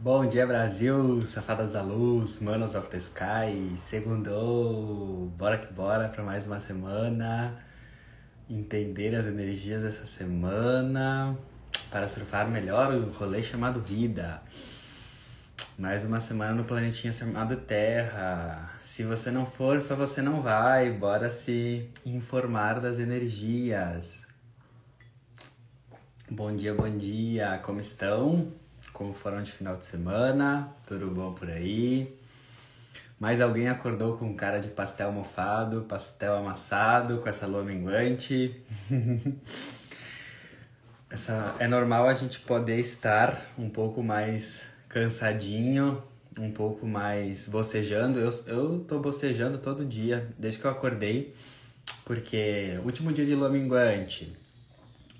Bom dia, Brasil, safadas da luz, manos of the sky, segundou, bora que bora para mais uma semana, entender as energias dessa semana, para surfar melhor o rolê chamado vida. Mais uma semana no planetinha chamado Terra. Se você não for, só você não vai. Bora se informar das energias. Bom dia, bom dia. Como estão? Como foram de final de semana? Tudo bom por aí? Mais alguém acordou com cara de pastel mofado, pastel amassado, com essa lua minguante? essa, é normal a gente poder estar um pouco mais cansadinho, um pouco mais bocejando. Eu, eu tô bocejando todo dia, desde que eu acordei, porque último dia de lua minguante,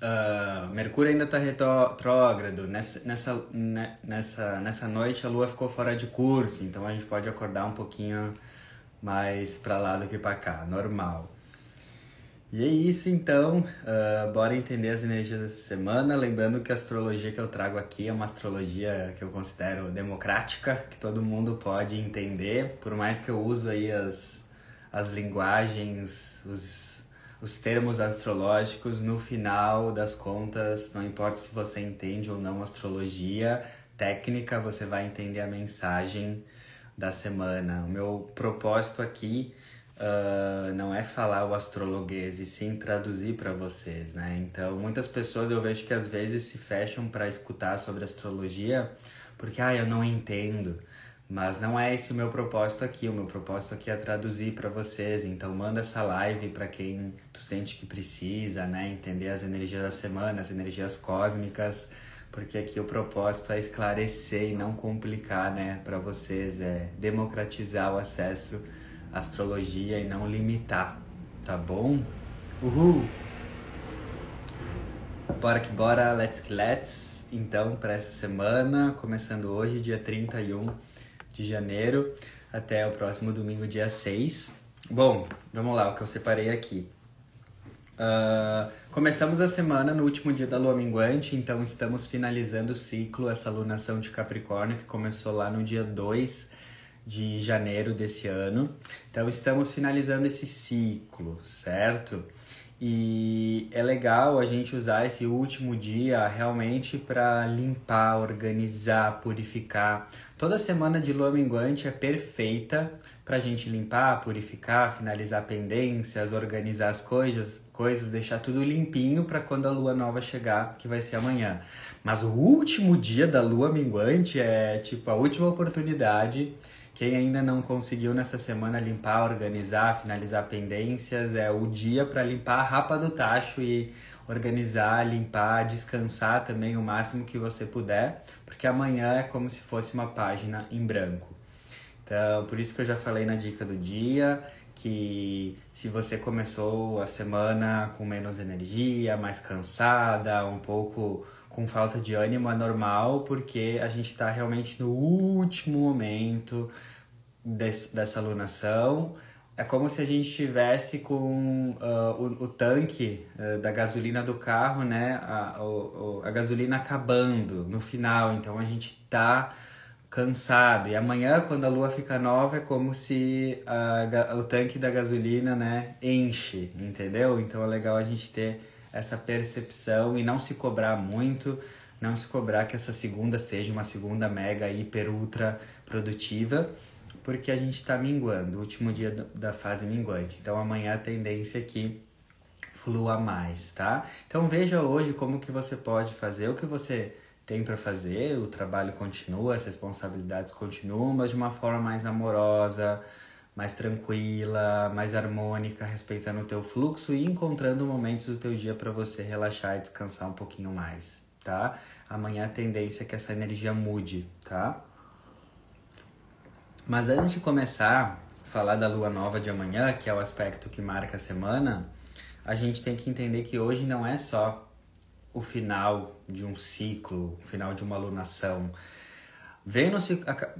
uh, Mercúrio ainda tá retrógrado, nessa, nessa, nessa, nessa noite a lua ficou fora de curso, então a gente pode acordar um pouquinho mais para lá do que para cá, normal. E é isso então, uh, bora entender as energias dessa semana. Lembrando que a astrologia que eu trago aqui é uma astrologia que eu considero democrática, que todo mundo pode entender, por mais que eu use aí as, as linguagens, os, os termos astrológicos, no final das contas, não importa se você entende ou não astrologia técnica, você vai entender a mensagem da semana. O meu propósito aqui uh, não é falar o astrologuês e sim traduzir para vocês, né? Então, muitas pessoas eu vejo que às vezes se fecham para escutar sobre astrologia porque, ah, eu não entendo. Mas não é esse o meu propósito aqui. O meu propósito aqui é traduzir para vocês. Então, manda essa live para quem tu sente que precisa, né? Entender as energias da semana, as energias cósmicas porque aqui o propósito é esclarecer e não complicar, né, para vocês, é democratizar o acesso astrologia e não limitar, tá bom? Uhul! Bora que bora, let's que let's! Então, para essa semana, começando hoje, dia 31 de janeiro, até o próximo domingo, dia 6. Bom, vamos lá, o que eu separei aqui. Uh, começamos a semana no último dia da lua minguante, então estamos finalizando o ciclo, essa lunação de Capricórnio que começou lá no dia 2 de janeiro desse ano. Então estamos finalizando esse ciclo, certo? E é legal a gente usar esse último dia realmente para limpar, organizar, purificar. Toda semana de lua minguante é perfeita para a gente limpar, purificar, finalizar pendências, organizar as coisas, coisas, deixar tudo limpinho para quando a lua nova chegar, que vai ser amanhã. Mas o último dia da lua minguante é tipo a última oportunidade quem ainda não conseguiu nessa semana limpar, organizar, finalizar pendências, é o dia para limpar a rapa do tacho e organizar, limpar, descansar também o máximo que você puder, porque amanhã é como se fosse uma página em branco. Então, por isso que eu já falei na dica do dia que se você começou a semana com menos energia, mais cansada, um pouco com falta de ânimo, é normal, porque a gente está realmente no último momento desse, dessa alunação. É como se a gente estivesse com uh, o, o, tanque uh, da gasolina do carro, né? A, o, a gasolina acabando no final. Então a gente tá cansado. E amanhã, quando a lua fica nova, é como se a, o tanque da gasolina, né, enche, entendeu? Então é legal a gente ter essa percepção e não se cobrar muito, não se cobrar que essa segunda seja uma segunda mega, hiper, ultra produtiva porque a gente está minguando, o último dia da fase minguante. Então amanhã a tendência é que flua mais, tá? Então veja hoje como que você pode fazer o que você tem para fazer, o trabalho continua, as responsabilidades continuam, mas de uma forma mais amorosa, mais tranquila, mais harmônica, respeitando o teu fluxo e encontrando momentos do teu dia para você relaxar e descansar um pouquinho mais, tá? Amanhã a tendência é que essa energia mude, tá? Mas antes de começar a falar da lua nova de amanhã, que é o aspecto que marca a semana, a gente tem que entender que hoje não é só o final de um ciclo, o final de uma lunação. Vênus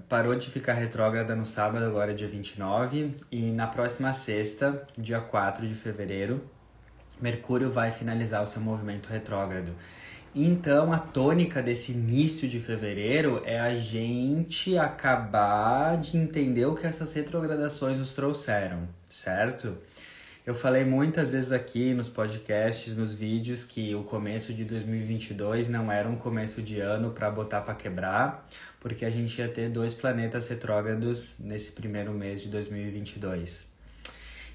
parou de ficar retrógrada no sábado, agora é dia 29, e na próxima sexta, dia 4 de fevereiro, Mercúrio vai finalizar o seu movimento retrógrado. Então, a tônica desse início de fevereiro é a gente acabar de entender o que essas retrogradações nos trouxeram, certo? Eu falei muitas vezes aqui nos podcasts, nos vídeos, que o começo de 2022 não era um começo de ano para botar para quebrar, porque a gente ia ter dois planetas retrógrados nesse primeiro mês de 2022.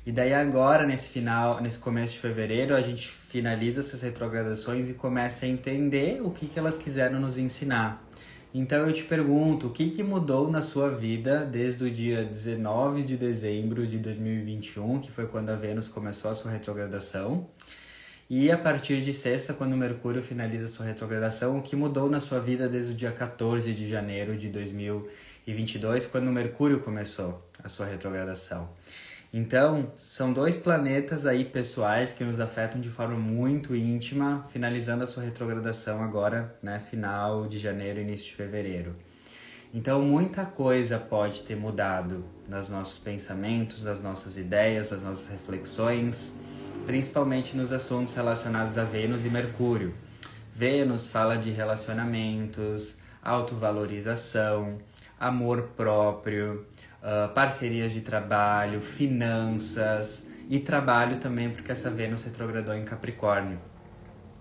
E daí agora, nesse final, nesse começo de fevereiro, a gente finaliza essas retrogradações e começa a entender o que, que elas quiseram nos ensinar. Então eu te pergunto, o que, que mudou na sua vida desde o dia 19 de dezembro de 2021, que foi quando a Vênus começou a sua retrogradação, e a partir de sexta, quando Mercúrio finaliza a sua retrogradação, o que mudou na sua vida desde o dia 14 de janeiro de 2022, quando Mercúrio começou a sua retrogradação. Então, são dois planetas aí pessoais que nos afetam de forma muito íntima, finalizando a sua retrogradação agora, né, final de janeiro, início de fevereiro. Então, muita coisa pode ter mudado nos nossos pensamentos, nas nossas ideias, nas nossas reflexões, principalmente nos assuntos relacionados a Vênus e Mercúrio. Vênus fala de relacionamentos, autovalorização, amor próprio, uh, parcerias de trabalho, finanças e trabalho também, porque essa Vênus retrogradou em Capricórnio.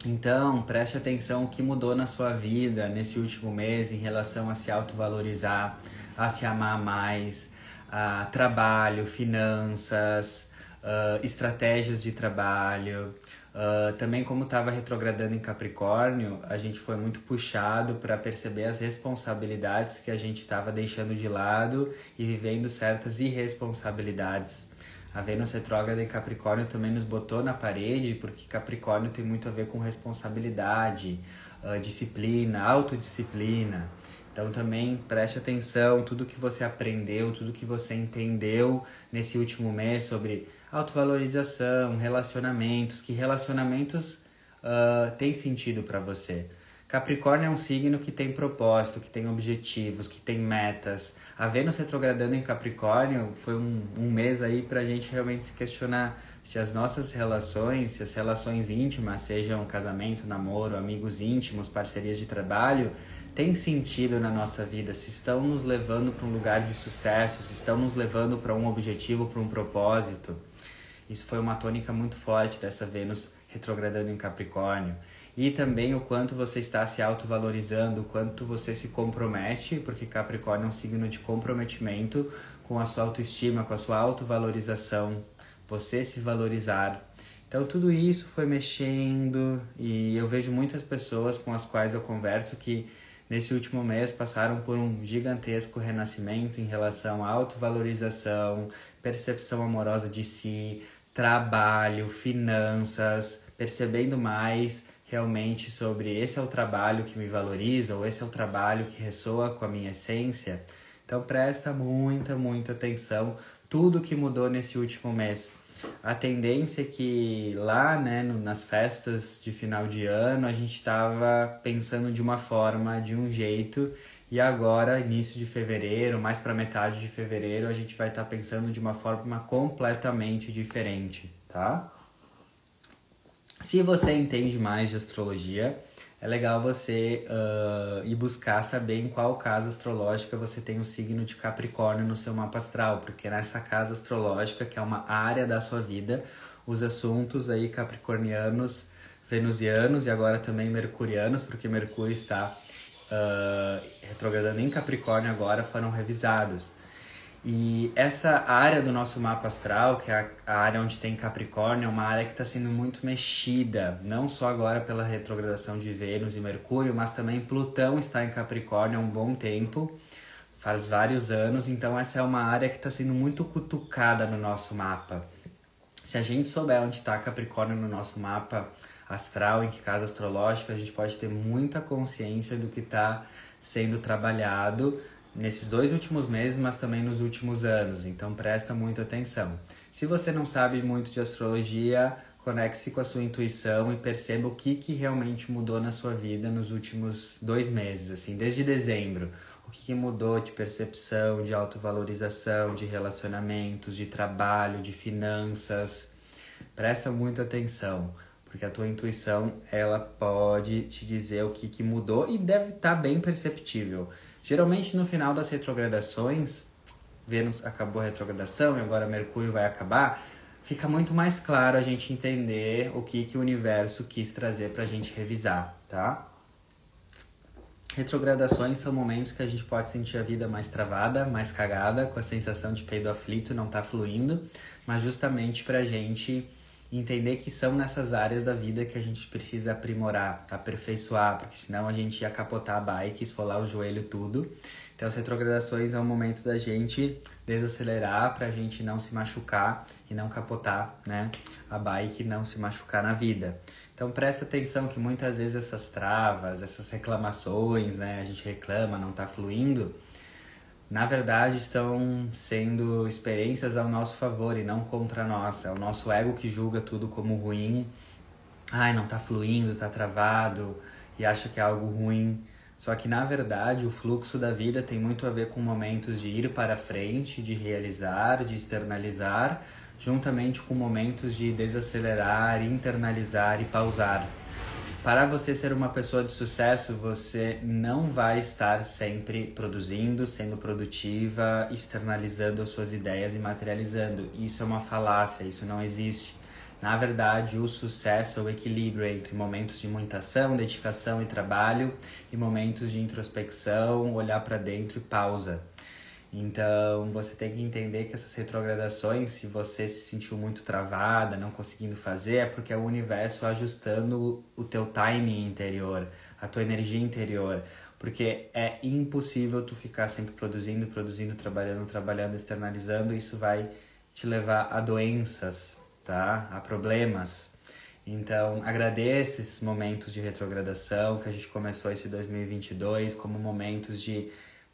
Então, preste atenção o que mudou na sua vida nesse último mês em relação a se autovalorizar, a se amar mais, a trabalho, finanças, uh, estratégias de trabalho, Uh, também como estava retrogradando em Capricórnio, a gente foi muito puxado para perceber as responsabilidades que a gente estava deixando de lado e vivendo certas irresponsabilidades. A Vênus retrógrada em Capricórnio também nos botou na parede, porque Capricórnio tem muito a ver com responsabilidade, uh, disciplina, autodisciplina. Então também preste atenção, tudo que você aprendeu, tudo que você entendeu nesse último mês sobre autovalorização, relacionamentos, que relacionamentos uh, têm sentido para você. Capricórnio é um signo que tem propósito, que tem objetivos, que tem metas. A Vênus retrogradando em Capricórnio foi um, um mês aí para a gente realmente se questionar se as nossas relações, se as relações íntimas, sejam casamento, namoro, amigos íntimos, parcerias de trabalho, têm sentido na nossa vida, se estão nos levando para um lugar de sucesso, se estão nos levando para um objetivo, para um propósito. Isso foi uma tônica muito forte dessa Vênus retrogradando em Capricórnio. E também o quanto você está se autovalorizando, o quanto você se compromete, porque Capricórnio é um signo de comprometimento com a sua autoestima, com a sua autovalorização, você se valorizar. Então tudo isso foi mexendo e eu vejo muitas pessoas com as quais eu converso que nesse último mês passaram por um gigantesco renascimento em relação à autovalorização, percepção amorosa de si, trabalho, finanças, percebendo mais realmente sobre esse é o trabalho que me valoriza ou esse é o trabalho que ressoa com a minha essência. Então presta muita, muita atenção tudo que mudou nesse último mês. A tendência é que lá, né, no, nas festas de final de ano, a gente estava pensando de uma forma, de um jeito, e agora, início de fevereiro, mais para metade de fevereiro, a gente vai estar tá pensando de uma forma completamente diferente, tá? Se você entende mais de astrologia, é legal você uh, ir buscar saber em qual casa astrológica você tem o signo de Capricórnio no seu mapa astral, porque nessa casa astrológica, que é uma área da sua vida, os assuntos aí capricornianos, venusianos e agora também mercurianos, porque Mercúrio está uh, retrogradando em Capricórnio agora foram revisados. E essa área do nosso mapa astral, que é a área onde tem Capricórnio, é uma área que está sendo muito mexida, não só agora pela retrogradação de Vênus e Mercúrio, mas também Plutão está em Capricórnio há um bom tempo, faz vários anos, então essa é uma área que está sendo muito cutucada no nosso mapa. Se a gente souber onde está Capricórnio no nosso mapa, astral, em que casa astrológica, a gente pode ter muita consciência do que está sendo trabalhado nesses dois últimos meses, mas também nos últimos anos. Então presta muita atenção. Se você não sabe muito de astrologia, conecte-se com a sua intuição e perceba o que, que realmente mudou na sua vida nos últimos dois meses, assim, desde dezembro. O que, que mudou de percepção, de autovalorização, de relacionamentos, de trabalho, de finanças. Presta muita atenção porque a tua intuição ela pode te dizer o que, que mudou e deve estar tá bem perceptível. Geralmente no final das retrogradações, Vênus acabou a retrogradação e agora Mercúrio vai acabar, fica muito mais claro a gente entender o que, que o universo quis trazer para a gente revisar, tá? Retrogradações são momentos que a gente pode sentir a vida mais travada, mais cagada, com a sensação de peido aflito, não tá fluindo, mas justamente pra gente entender que são nessas áreas da vida que a gente precisa aprimorar, aperfeiçoar, porque senão a gente ia capotar a bike, esfolar o joelho tudo. Então as retrogradações é o momento da gente desacelerar pra gente não se machucar e não capotar, né, a bike, não se machucar na vida. Então presta atenção que muitas vezes essas travas, essas reclamações, né, a gente reclama, não está fluindo, na verdade estão sendo experiências ao nosso favor e não contra nós. É o nosso ego que julga tudo como ruim. Ai, não está fluindo, está travado e acha que é algo ruim. Só que na verdade o fluxo da vida tem muito a ver com momentos de ir para frente, de realizar, de externalizar, juntamente com momentos de desacelerar, internalizar e pausar. Para você ser uma pessoa de sucesso, você não vai estar sempre produzindo, sendo produtiva, externalizando as suas ideias e materializando. Isso é uma falácia, isso não existe. Na verdade, o sucesso é o equilíbrio entre momentos de muita ação, dedicação e trabalho e momentos de introspecção, olhar para dentro e pausa. Então, você tem que entender que essas retrogradações, se você se sentiu muito travada, não conseguindo fazer, é porque é o universo ajustando o teu timing interior, a tua energia interior. Porque é impossível tu ficar sempre produzindo, produzindo, trabalhando, trabalhando, externalizando. Isso vai te levar a doenças, tá? A problemas. Então, agradeça esses momentos de retrogradação que a gente começou esse 2022 como momentos de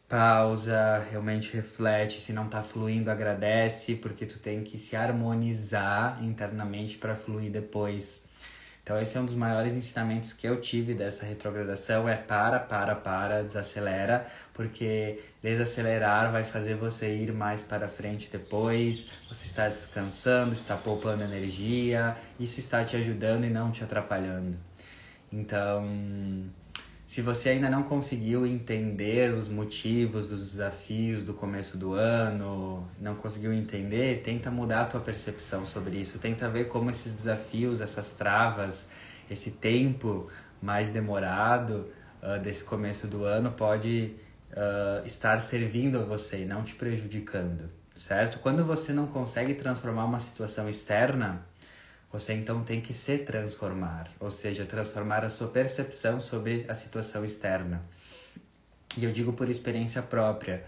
pausa, realmente reflete, se não tá fluindo, agradece, porque tu tem que se harmonizar internamente para fluir depois. Então esse é um dos maiores ensinamentos que eu tive dessa retrogradação, é para, para, para, desacelera, porque desacelerar vai fazer você ir mais para frente depois, você está descansando, está poupando energia, isso está te ajudando e não te atrapalhando. Então, se você ainda não conseguiu entender os motivos dos desafios do começo do ano, não conseguiu entender, tenta mudar a tua percepção sobre isso. Tenta ver como esses desafios, essas travas, esse tempo mais demorado uh, desse começo do ano pode uh, estar servindo a você e não te prejudicando, certo? Quando você não consegue transformar uma situação externa, você então tem que se transformar, ou seja, transformar a sua percepção sobre a situação externa. E eu digo por experiência própria.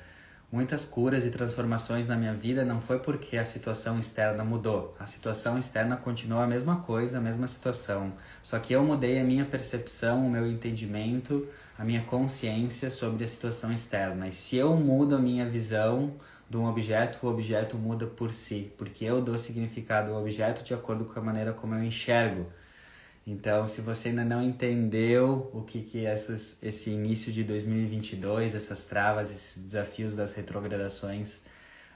Muitas curas e transformações na minha vida não foi porque a situação externa mudou. A situação externa continua a mesma coisa, a mesma situação. Só que eu mudei a minha percepção, o meu entendimento, a minha consciência sobre a situação externa. E se eu mudo a minha visão, de um objeto, o objeto muda por si, porque eu dou significado ao objeto de acordo com a maneira como eu enxergo. Então, se você ainda não entendeu o que que essas, esse início de 2022, essas travas, esses desafios das retrogradações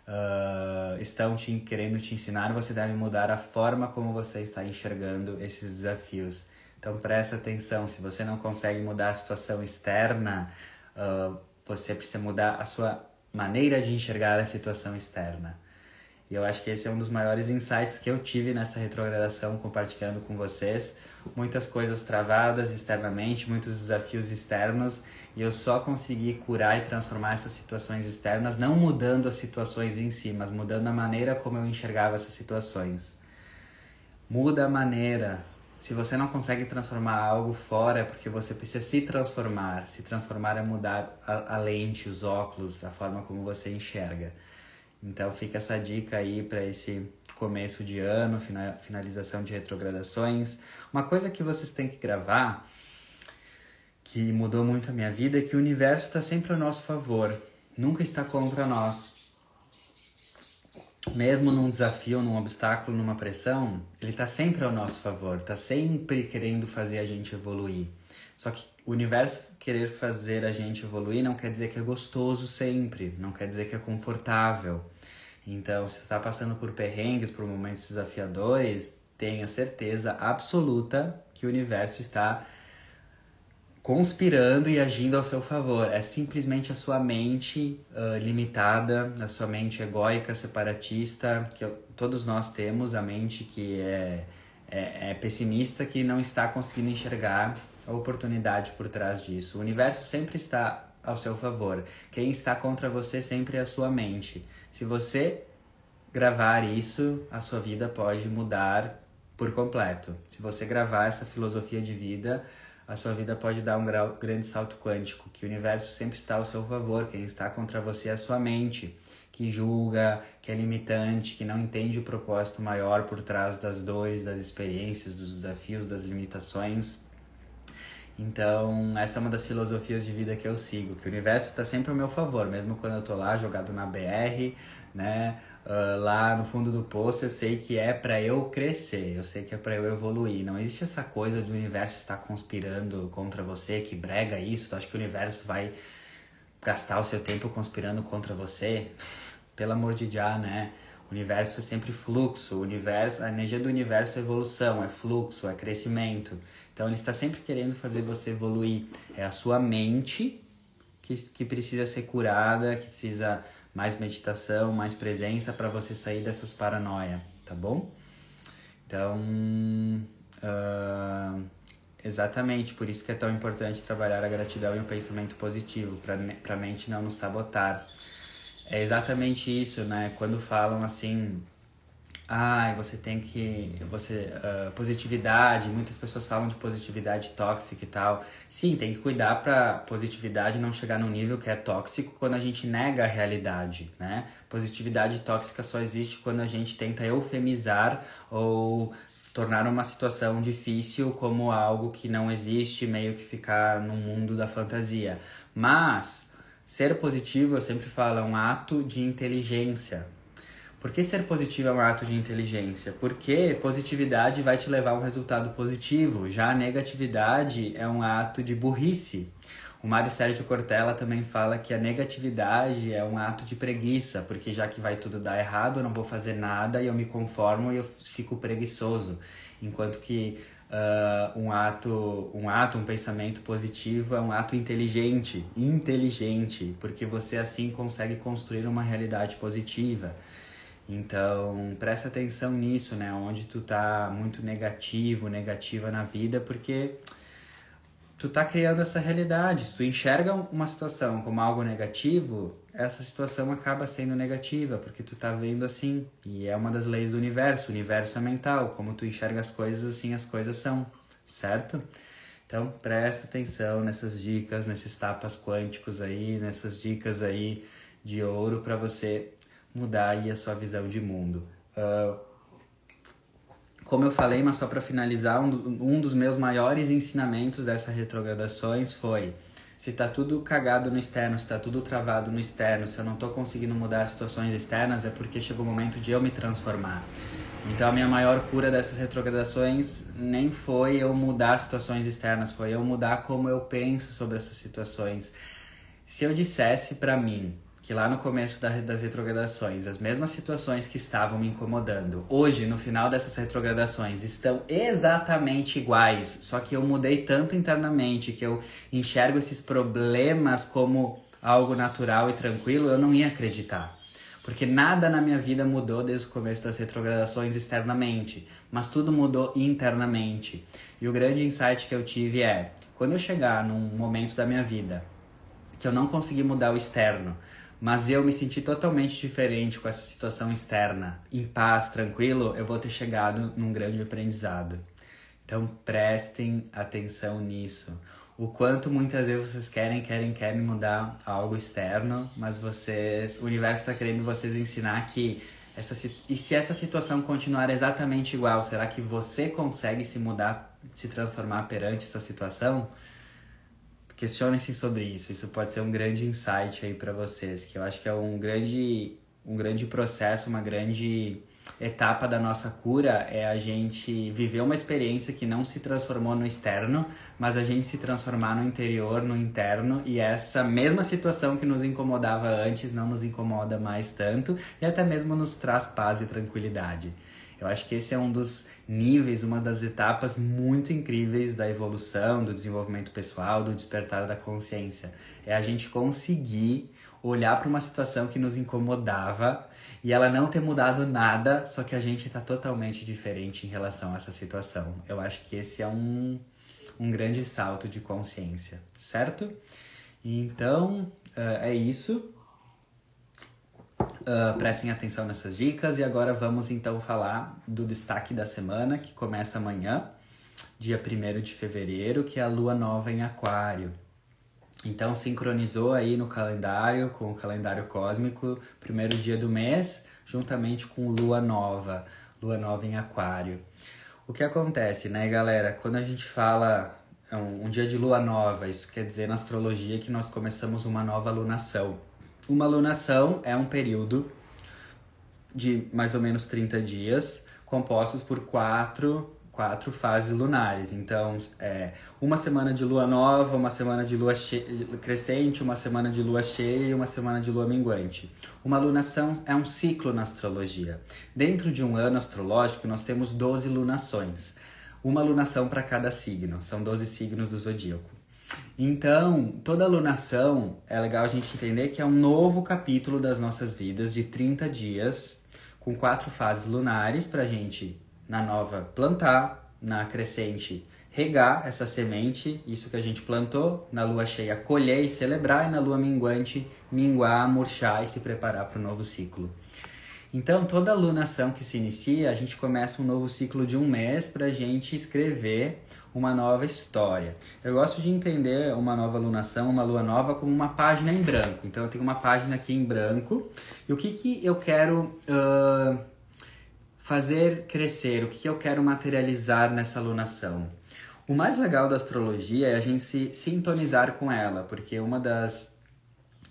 uh, estão te querendo te ensinar, você deve mudar a forma como você está enxergando esses desafios. Então, presta atenção. Se você não consegue mudar a situação externa, uh, você precisa mudar a sua maneira de enxergar a situação externa. E eu acho que esse é um dos maiores insights que eu tive nessa retrogradação compartilhando com vocês. Muitas coisas travadas externamente, muitos desafios externos, e eu só consegui curar e transformar essas situações externas, não mudando as situações em si, mas mudando a maneira como eu enxergava essas situações. Muda a maneira, se você não consegue transformar algo fora, é porque você precisa se transformar. Se transformar é mudar a, a lente, os óculos, a forma como você enxerga. Então fica essa dica aí para esse começo de ano, finalização de retrogradações. Uma coisa que vocês têm que gravar, que mudou muito a minha vida, é que o universo está sempre a nosso favor, nunca está contra nós mesmo num desafio, num obstáculo, numa pressão, ele está sempre ao nosso favor, está sempre querendo fazer a gente evoluir. Só que o universo querer fazer a gente evoluir não quer dizer que é gostoso sempre, não quer dizer que é confortável. Então, se você está passando por perrengues, por momentos desafiadores, tenha certeza absoluta que o universo está conspirando e agindo ao seu favor. É simplesmente a sua mente uh, limitada, a sua mente egóica, separatista, que todos nós temos, a mente que é, é, é pessimista, que não está conseguindo enxergar a oportunidade por trás disso. O universo sempre está ao seu favor. Quem está contra você sempre é a sua mente. Se você gravar isso, a sua vida pode mudar por completo. Se você gravar essa filosofia de vida, a sua vida pode dar um grau, grande salto quântico, que o universo sempre está ao seu favor, quem está contra você é a sua mente, que julga, que é limitante, que não entende o propósito maior por trás das dores, das experiências, dos desafios, das limitações. Então, essa é uma das filosofias de vida que eu sigo, que o universo está sempre ao meu favor, mesmo quando eu tô lá jogado na BR, né? Uh, lá no fundo do poço, eu sei que é para eu crescer, eu sei que é para eu evoluir. Não existe essa coisa do universo estar conspirando contra você, que brega isso. Tu acha que o universo vai gastar o seu tempo conspirando contra você? Pelo amor de já, né? O universo é sempre fluxo, o universo, a energia do universo é evolução, é fluxo, é crescimento. Então ele está sempre querendo fazer você evoluir. É a sua mente que, que precisa ser curada, que precisa mais meditação, mais presença para você sair dessas paranoia, tá bom? Então, uh, exatamente por isso que é tão importante trabalhar a gratidão e o pensamento positivo, para a mente não nos sabotar. É exatamente isso, né? Quando falam assim, ai, você tem que. Você. Uh, positividade, muitas pessoas falam de positividade tóxica e tal. Sim, tem que cuidar pra positividade não chegar num nível que é tóxico quando a gente nega a realidade, né? Positividade tóxica só existe quando a gente tenta eufemizar ou tornar uma situação difícil como algo que não existe, meio que ficar no mundo da fantasia. Mas ser positivo, eu sempre falo, é um ato de inteligência, por que ser positivo é um ato de inteligência? Porque positividade vai te levar a um resultado positivo, já a negatividade é um ato de burrice. O Mário Sérgio Cortella também fala que a negatividade é um ato de preguiça, porque já que vai tudo dar errado, eu não vou fazer nada e eu me conformo e eu fico preguiçoso. Enquanto que uh, um ato, um ato, um pensamento positivo é um ato inteligente, inteligente, porque você assim consegue construir uma realidade positiva. Então, presta atenção nisso, né? Onde tu tá muito negativo, negativa na vida, porque tu tá criando essa realidade. Se tu enxerga uma situação como algo negativo, essa situação acaba sendo negativa, porque tu tá vendo assim. E é uma das leis do universo. O universo é mental. Como tu enxerga as coisas, assim as coisas são, certo? Então, presta atenção nessas dicas, nesses tapas quânticos aí, nessas dicas aí de ouro para você mudar aí a sua visão de mundo. Uh, como eu falei, mas só para finalizar, um, um dos meus maiores ensinamentos dessas retrogradações foi se tá tudo cagado no externo, se tá tudo travado no externo, se eu não tô conseguindo mudar as situações externas, é porque chegou o momento de eu me transformar. Então a minha maior cura dessas retrogradações nem foi eu mudar as situações externas, foi eu mudar como eu penso sobre essas situações. Se eu dissesse para mim que lá no começo das retrogradações, as mesmas situações que estavam me incomodando, hoje, no final dessas retrogradações, estão exatamente iguais, só que eu mudei tanto internamente que eu enxergo esses problemas como algo natural e tranquilo, eu não ia acreditar. Porque nada na minha vida mudou desde o começo das retrogradações externamente, mas tudo mudou internamente. E o grande insight que eu tive é: quando eu chegar num momento da minha vida que eu não consegui mudar o externo, mas eu me senti totalmente diferente com essa situação externa. Em paz, tranquilo, eu vou ter chegado num grande aprendizado. Então prestem atenção nisso. O quanto muitas vezes vocês querem, querem, querem mudar algo externo, mas vocês, o universo está querendo vocês ensinar que essa e se essa situação continuar exatamente igual, será que você consegue se mudar, se transformar perante essa situação? Questionem-se sobre isso. Isso pode ser um grande insight aí para vocês, que eu acho que é um grande, um grande processo, uma grande etapa da nossa cura é a gente viver uma experiência que não se transformou no externo, mas a gente se transformar no interior, no interno, e essa mesma situação que nos incomodava antes não nos incomoda mais tanto e até mesmo nos traz paz e tranquilidade. Eu acho que esse é um dos níveis, uma das etapas muito incríveis da evolução, do desenvolvimento pessoal, do despertar da consciência. É a gente conseguir olhar para uma situação que nos incomodava e ela não ter mudado nada, só que a gente está totalmente diferente em relação a essa situação. Eu acho que esse é um, um grande salto de consciência, certo? Então, uh, é isso. Uh, prestem atenção nessas dicas e agora vamos então falar do destaque da semana que começa amanhã, dia 1 de fevereiro, que é a lua nova em Aquário. Então sincronizou aí no calendário com o calendário cósmico, primeiro dia do mês, juntamente com lua nova, lua nova em Aquário. O que acontece, né, galera? Quando a gente fala é um, um dia de lua nova, isso quer dizer na astrologia que nós começamos uma nova lunação. Uma lunação é um período de mais ou menos 30 dias, compostos por quatro, quatro fases lunares. Então, é uma semana de lua nova, uma semana de lua crescente, uma semana de lua cheia e uma semana de lua minguante. Uma lunação é um ciclo na astrologia. Dentro de um ano astrológico, nós temos 12 lunações. Uma lunação para cada signo, são 12 signos do zodíaco. Então, toda alunação é legal a gente entender que é um novo capítulo das nossas vidas de 30 dias, com quatro fases lunares para a gente, na nova, plantar, na crescente, regar essa semente, isso que a gente plantou, na lua cheia, colher e celebrar, e na lua minguante, minguar, murchar e se preparar para o novo ciclo. Então, toda alunação que se inicia, a gente começa um novo ciclo de um mês para a gente escrever uma nova história. Eu gosto de entender uma nova alunação, uma lua nova, como uma página em branco. Então eu tenho uma página aqui em branco e o que, que eu quero uh, fazer crescer, o que, que eu quero materializar nessa alunação. O mais legal da astrologia é a gente se sintonizar com ela, porque uma das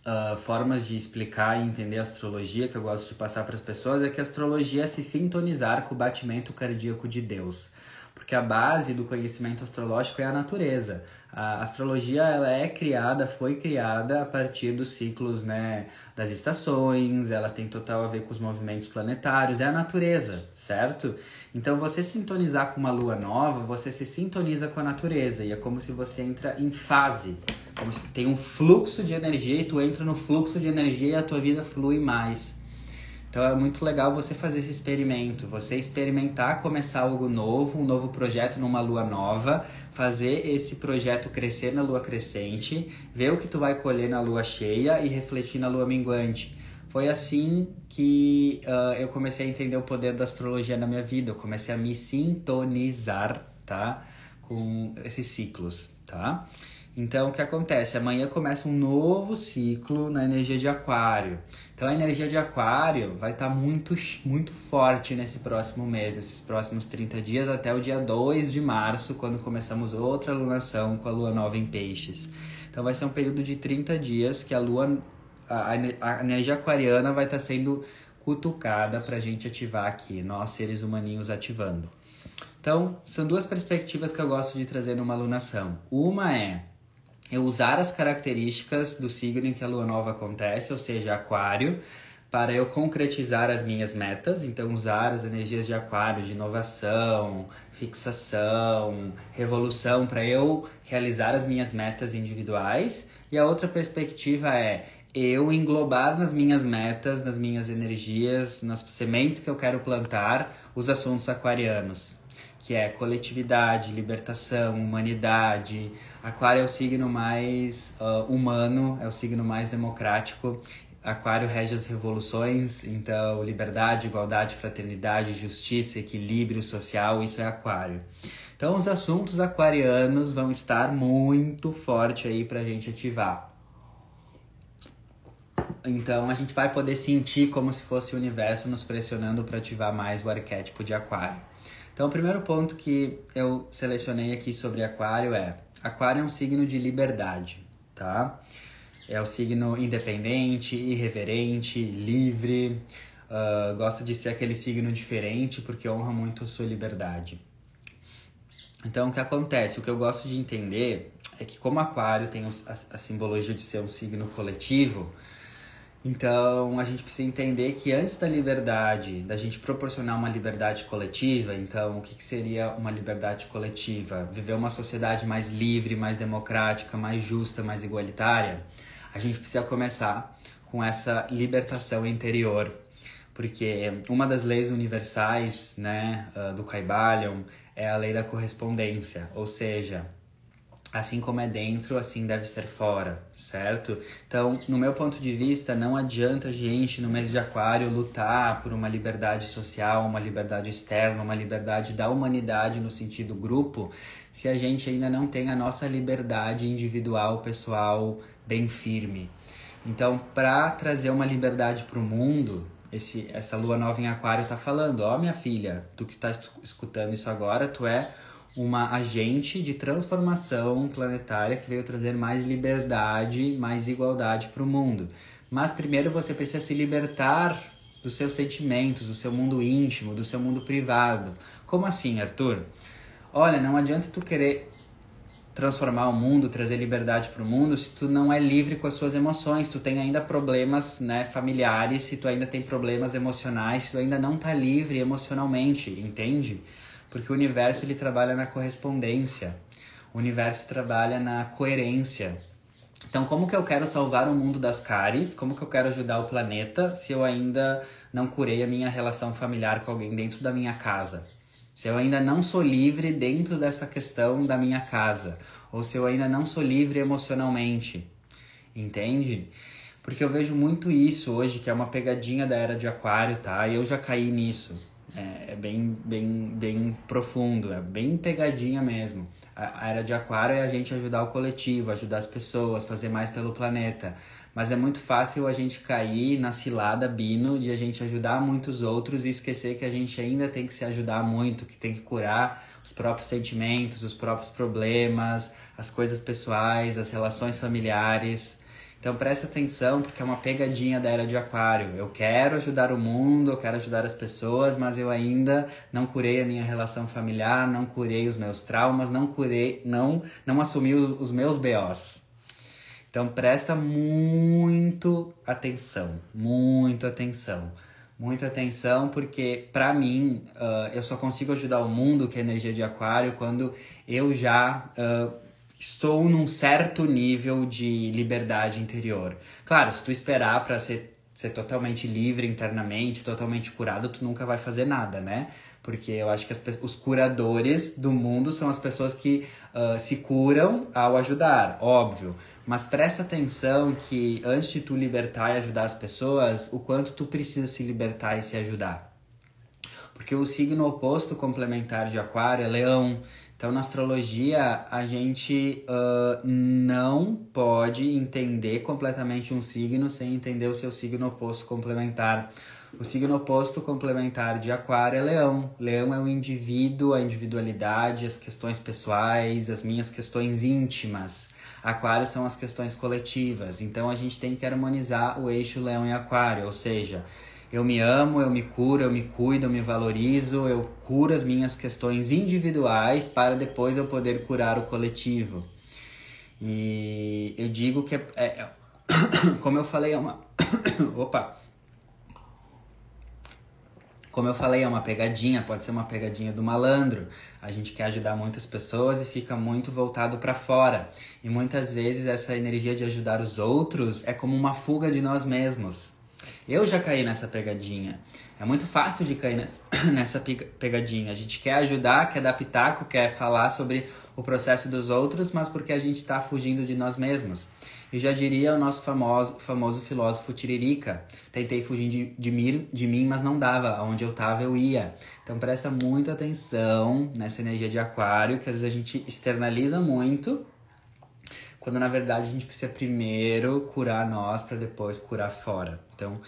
uh, formas de explicar e entender a astrologia que eu gosto de passar para as pessoas é que a astrologia é se sintonizar com o batimento cardíaco de Deus porque a base do conhecimento astrológico é a natureza. A astrologia ela é criada, foi criada a partir dos ciclos né, das estações, ela tem total a ver com os movimentos planetários, é a natureza, certo? Então você sintonizar com uma lua nova, você se sintoniza com a natureza e é como se você entra em fase, como se tem um fluxo de energia e tu entra no fluxo de energia e a tua vida flui mais. Então é muito legal você fazer esse experimento, você experimentar começar algo novo, um novo projeto numa lua nova, fazer esse projeto crescer na lua crescente, ver o que tu vai colher na lua cheia e refletir na lua minguante. Foi assim que uh, eu comecei a entender o poder da astrologia na minha vida, eu comecei a me sintonizar, tá? Com esses ciclos, tá? Então, o que acontece? Amanhã começa um novo ciclo na energia de Aquário. Então, a energia de Aquário vai estar tá muito, muito forte nesse próximo mês, nesses próximos 30 dias, até o dia 2 de março, quando começamos outra lunação com a lua nova em Peixes. Então, vai ser um período de 30 dias que a lua, a, a energia aquariana vai estar tá sendo cutucada para a gente ativar aqui, nós seres humaninhos ativando. Então, são duas perspectivas que eu gosto de trazer numa alunação. Uma é eu usar as características do signo em que a lua nova acontece, ou seja, Aquário, para eu concretizar as minhas metas, então usar as energias de aquário, de inovação, fixação, revolução para eu realizar as minhas metas individuais. E a outra perspectiva é eu englobar nas minhas metas, nas minhas energias, nas sementes que eu quero plantar, os assuntos aquarianos que é coletividade, libertação, humanidade. Aquário é o signo mais uh, humano, é o signo mais democrático. Aquário rege as revoluções, então liberdade, igualdade, fraternidade, justiça, equilíbrio social, isso é Aquário. Então os assuntos aquarianos vão estar muito forte aí pra gente ativar. Então a gente vai poder sentir como se fosse o universo nos pressionando para ativar mais o arquétipo de Aquário. Então, o primeiro ponto que eu selecionei aqui sobre Aquário é: Aquário é um signo de liberdade, tá? É o signo independente, irreverente, livre, uh, gosta de ser aquele signo diferente porque honra muito a sua liberdade. Então, o que acontece? O que eu gosto de entender é que, como Aquário tem a, a simbologia de ser um signo coletivo, Então a gente precisa entender que antes da liberdade, da gente proporcionar uma liberdade coletiva, então o que, que seria uma liberdade coletiva? Viver uma sociedade mais livre, mais democrática, mais justa, mais igualitária, a gente precisa começar com essa libertação interior. Porque uma das leis universais né, ah, do Caibalion é a lei da correspondência, ou seja, assim como é dentro, assim deve ser fora, certo? Então, no meu ponto de vista, não adianta a gente no mês de Aquário lutar por uma liberdade social, uma liberdade externa, uma liberdade da humanidade no sentido grupo, se a gente ainda não tem a nossa liberdade individual, pessoal, bem firme. Então, para trazer uma liberdade para o mundo, esse, essa lua nova em Aquário está falando: ó, oh, minha filha, tu que está escutando isso agora, tu é uma agente de transformação planetária que veio trazer mais liberdade, mais igualdade para o mundo. Mas primeiro você precisa se libertar dos seus sentimentos, do seu mundo íntimo, do seu mundo privado. Como assim, Arthur? Olha, não adianta tu querer transformar o mundo, trazer liberdade para o mundo, se tu não é livre com as suas emoções, tu tem ainda problemas, né, familiares, se tu ainda tem problemas emocionais, se tu ainda não tá livre emocionalmente, entende? Porque o universo ele trabalha na correspondência, o universo trabalha na coerência. Então, como que eu quero salvar o mundo das cáries? Como que eu quero ajudar o planeta se eu ainda não curei a minha relação familiar com alguém dentro da minha casa? Se eu ainda não sou livre dentro dessa questão da minha casa, ou se eu ainda não sou livre emocionalmente, entende? Porque eu vejo muito isso hoje, que é uma pegadinha da era de Aquário, tá? E eu já caí nisso. É, é, bem, bem, bem profundo, é bem pegadinha mesmo. A, a era de aquário é a gente ajudar o coletivo, ajudar as pessoas, fazer mais pelo planeta. Mas é muito fácil a gente cair na cilada bino de a gente ajudar muitos outros e esquecer que a gente ainda tem que se ajudar muito, que tem que curar os próprios sentimentos, os próprios problemas, as coisas pessoais, as relações familiares. Então presta atenção, porque é uma pegadinha da era de aquário. Eu quero ajudar o mundo, eu quero ajudar as pessoas, mas eu ainda não curei a minha relação familiar, não curei os meus traumas, não curei, não, não assumi os meus BOs. Então presta muito atenção, muito atenção. Muita atenção, porque para mim uh, eu só consigo ajudar o mundo, que é energia de aquário, quando eu já uh, estou num certo nível de liberdade interior. Claro, se tu esperar para ser, ser totalmente livre internamente, totalmente curado, tu nunca vai fazer nada, né? Porque eu acho que as, os curadores do mundo são as pessoas que uh, se curam ao ajudar, óbvio. Mas presta atenção que antes de tu libertar e ajudar as pessoas, o quanto tu precisa se libertar e se ajudar. Porque o signo oposto complementar de Aquário é Leão. Então, na astrologia, a gente uh, não pode entender completamente um signo sem entender o seu signo oposto complementar. O signo oposto complementar de Aquário é Leão. Leão é o indivíduo, a individualidade, as questões pessoais, as minhas questões íntimas. Aquário são as questões coletivas. Então, a gente tem que harmonizar o eixo Leão e Aquário, ou seja, eu me amo, eu me curo, eu me cuido, eu me valorizo, eu curo as minhas questões individuais para depois eu poder curar o coletivo. E eu digo que é, é, é como eu falei, é uma opa. Como eu falei, é uma pegadinha, pode ser uma pegadinha do malandro. A gente quer ajudar muitas pessoas e fica muito voltado para fora. E muitas vezes essa energia de ajudar os outros é como uma fuga de nós mesmos. Eu já caí nessa pegadinha. É muito fácil de cair nessa pegadinha. A gente quer ajudar, quer dar pitaco, quer falar sobre o processo dos outros, mas porque a gente está fugindo de nós mesmos. E já diria o nosso famoso, famoso filósofo Tiririca: tentei fugir de, de, mim, de mim, mas não dava. Onde eu estava, eu ia. Então presta muita atenção nessa energia de aquário, que às vezes a gente externaliza muito quando na verdade a gente precisa primeiro curar nós para depois curar fora. Então,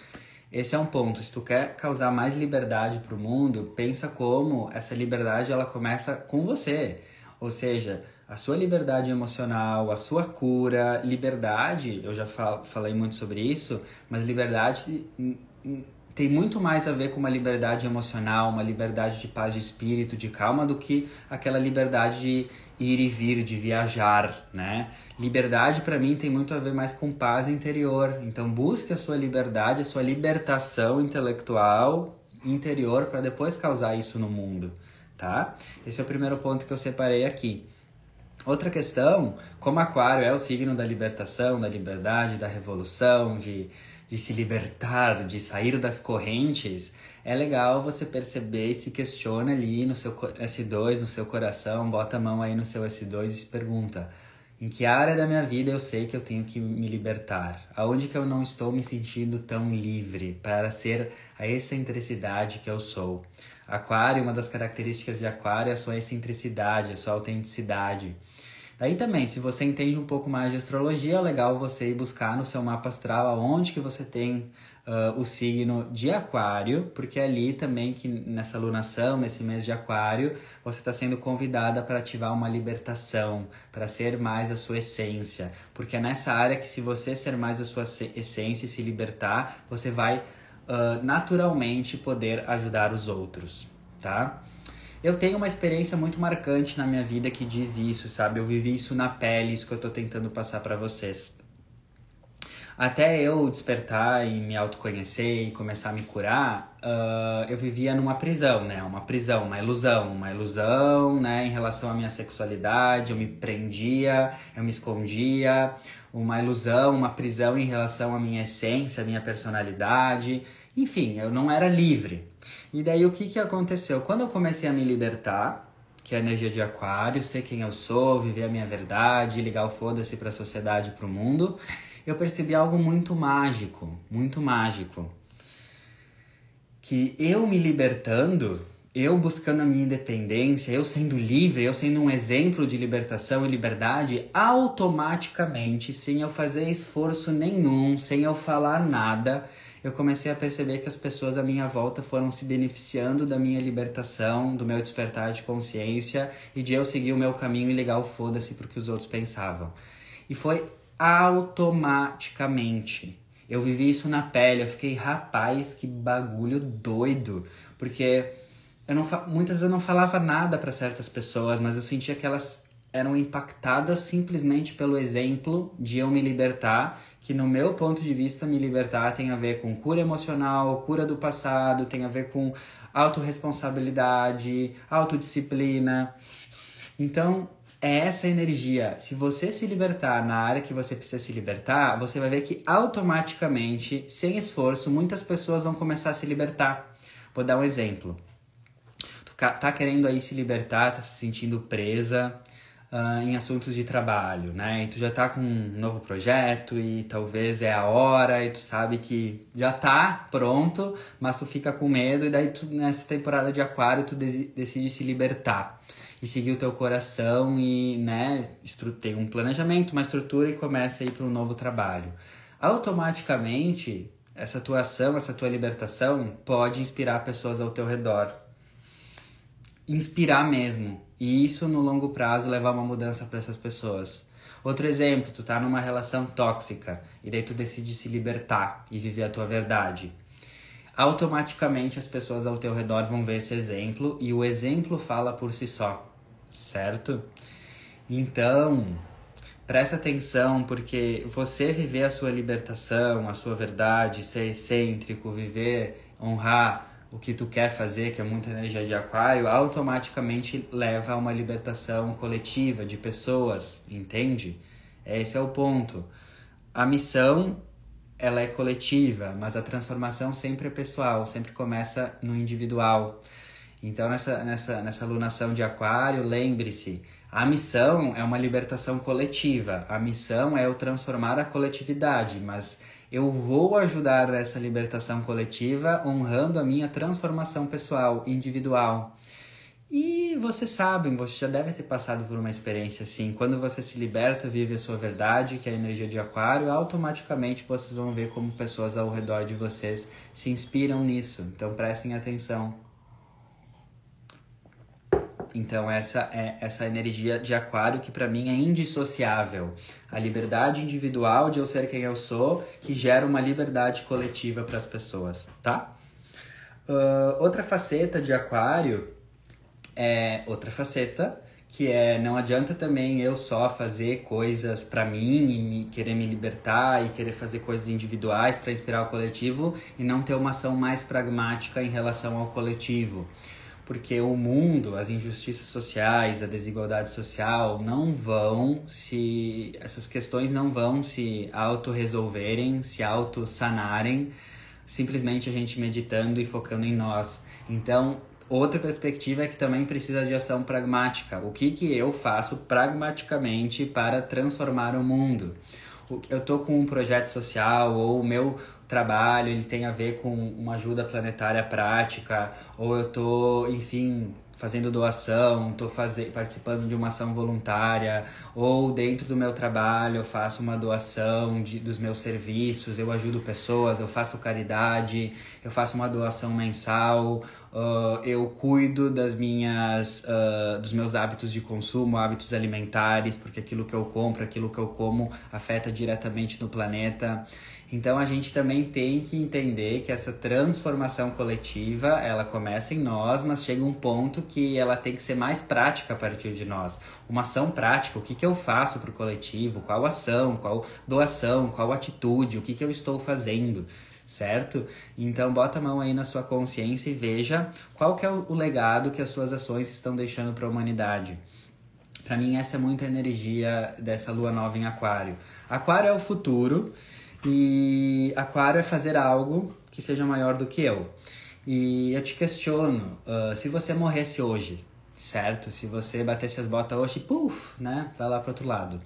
esse é um ponto. Se tu quer causar mais liberdade para o mundo, pensa como essa liberdade ela começa com você. Ou seja, a sua liberdade emocional, a sua cura, liberdade, eu já fal falei muito sobre isso, mas liberdade tem muito mais a ver com uma liberdade emocional, uma liberdade de paz de espírito, de calma, do que aquela liberdade de ir e vir, de viajar, né? Liberdade para mim tem muito a ver mais com paz interior. Então busque a sua liberdade, a sua libertação intelectual interior para depois causar isso no mundo, tá? Esse é o primeiro ponto que eu separei aqui. Outra questão, como Aquário é o signo da libertação, da liberdade, da revolução, de de se libertar, de sair das correntes, é legal você perceber e se questiona ali no seu S2, no seu coração, bota a mão aí no seu S2 e se pergunta: em que área da minha vida eu sei que eu tenho que me libertar? Aonde que eu não estou me sentindo tão livre para ser a excentricidade que eu sou? Aquário, uma das características de Aquário é a sua excentricidade, a sua autenticidade. Daí também, se você entende um pouco mais de astrologia, é legal você ir buscar no seu mapa astral aonde que você tem uh, o signo de aquário, porque é ali também que nessa lunação, nesse mês de aquário, você está sendo convidada para ativar uma libertação, para ser mais a sua essência. Porque é nessa área que se você ser mais a sua essência e se libertar, você vai uh, naturalmente poder ajudar os outros, tá? Eu tenho uma experiência muito marcante na minha vida que diz isso, sabe? Eu vivi isso na pele, isso que eu tô tentando passar para vocês. Até eu despertar e me autoconhecer e começar a me curar, uh, eu vivia numa prisão, né? Uma prisão, uma ilusão, uma ilusão, né? Em relação à minha sexualidade, eu me prendia, eu me escondia, uma ilusão, uma prisão em relação à minha essência, à minha personalidade. Enfim, eu não era livre. E daí o que, que aconteceu? Quando eu comecei a me libertar, que é a energia de aquário, ser quem eu sou, viver a minha verdade, ligar o foda-se para a sociedade, para o mundo, eu percebi algo muito mágico, muito mágico. Que eu me libertando, eu buscando a minha independência, eu sendo livre, eu sendo um exemplo de libertação e liberdade, automaticamente, sem eu fazer esforço nenhum, sem eu falar nada, eu comecei a perceber que as pessoas à minha volta foram se beneficiando da minha libertação, do meu despertar de consciência e de eu seguir o meu caminho e ligar o foda-se pro que os outros pensavam. E foi automaticamente. Eu vivi isso na pele, eu fiquei, rapaz, que bagulho doido. Porque eu não muitas vezes eu não falava nada para certas pessoas, mas eu sentia que elas eram impactadas simplesmente pelo exemplo de eu me libertar que no meu ponto de vista me libertar tem a ver com cura emocional, cura do passado, tem a ver com autorresponsabilidade, autodisciplina. Então, é essa energia. Se você se libertar na área que você precisa se libertar, você vai ver que automaticamente, sem esforço, muitas pessoas vão começar a se libertar. Vou dar um exemplo. Tu tá querendo aí se libertar, tá se sentindo presa, uh, em assuntos de trabalho, né? E tu já tá com um novo projeto e talvez é a hora e tu sabe que já tá pronto, mas tu fica com medo e daí tu, nessa temporada de aquário tu decide se libertar e seguir o teu coração e, né, tem um planejamento, uma estrutura e começa a ir para um novo trabalho. Automaticamente, essa tua ação, essa tua libertação pode inspirar pessoas ao teu redor. Inspirar mesmo. E isso no longo prazo levar uma mudança para essas pessoas. Outro exemplo, tu tá numa relação tóxica e daí tu decide se libertar e viver a tua verdade. Automaticamente as pessoas ao teu redor vão ver esse exemplo e o exemplo fala por si só, certo? Então, presta atenção porque você viver a sua libertação, a sua verdade, ser excêntrico, viver, honrar o que tu quer fazer, que é muita energia de aquário, automaticamente leva a uma libertação coletiva de pessoas, entende? Esse é o ponto. A missão ela é coletiva, mas a transformação sempre é pessoal, sempre começa no individual. Então nessa nessa nessa lunação de aquário, lembre-se, a missão é uma libertação coletiva. A missão é o transformar a coletividade, mas eu vou ajudar nessa libertação coletiva honrando a minha transformação pessoal, individual. E vocês sabem, você já deve ter passado por uma experiência assim. Quando você se liberta, vive a sua verdade, que é a energia de Aquário, automaticamente vocês vão ver como pessoas ao redor de vocês se inspiram nisso. Então prestem atenção. Então essa é essa energia de aquário que para mim é indissociável. A liberdade individual de eu ser quem eu sou, que gera uma liberdade coletiva para as pessoas, tá? Uh, outra faceta de aquário é outra faceta que é não adianta também eu só fazer coisas para mim e me, querer me libertar e querer fazer coisas individuais para inspirar o coletivo e não ter uma ação mais pragmática em relação ao coletivo. Porque o mundo, as injustiças sociais, a desigualdade social não vão se essas questões não vão se auto-resolverem, se auto-sanarem simplesmente a gente meditando e focando em nós. Então, Outra perspectiva é que também precisa de ação pragmática. O que, que eu faço pragmaticamente para transformar o mundo? Eu tô com um projeto social ou o meu trabalho ele tem a ver com uma ajuda planetária prática ou eu tô, enfim, fazendo doação, estou participando de uma ação voluntária, ou dentro do meu trabalho eu faço uma doação de, dos meus serviços, eu ajudo pessoas, eu faço caridade, eu faço uma doação mensal, uh, eu cuido das minhas, uh, dos meus hábitos de consumo, hábitos alimentares, porque aquilo que eu compro, aquilo que eu como afeta diretamente no planeta. Então a gente também tem que entender que essa transformação coletiva, ela começa em nós, mas chega um ponto que ela tem que ser mais prática a partir de nós. Uma ação prática, o que, que eu faço para o coletivo, qual ação, qual doação, qual atitude, o que, que eu estou fazendo certo? Então bota a mão aí na sua consciência e veja qual é o legado que as suas ações estão deixando para a humanidade. Para mim essa é muita energia dessa lua nova em aquário. Aquário é o futuro e aquário é fazer algo que seja maior do que eu. E eu te questiono, uh, se você morresse hoje, certo? Se você batesse as botas hoje, puf, né? Vai lá pro outro lado.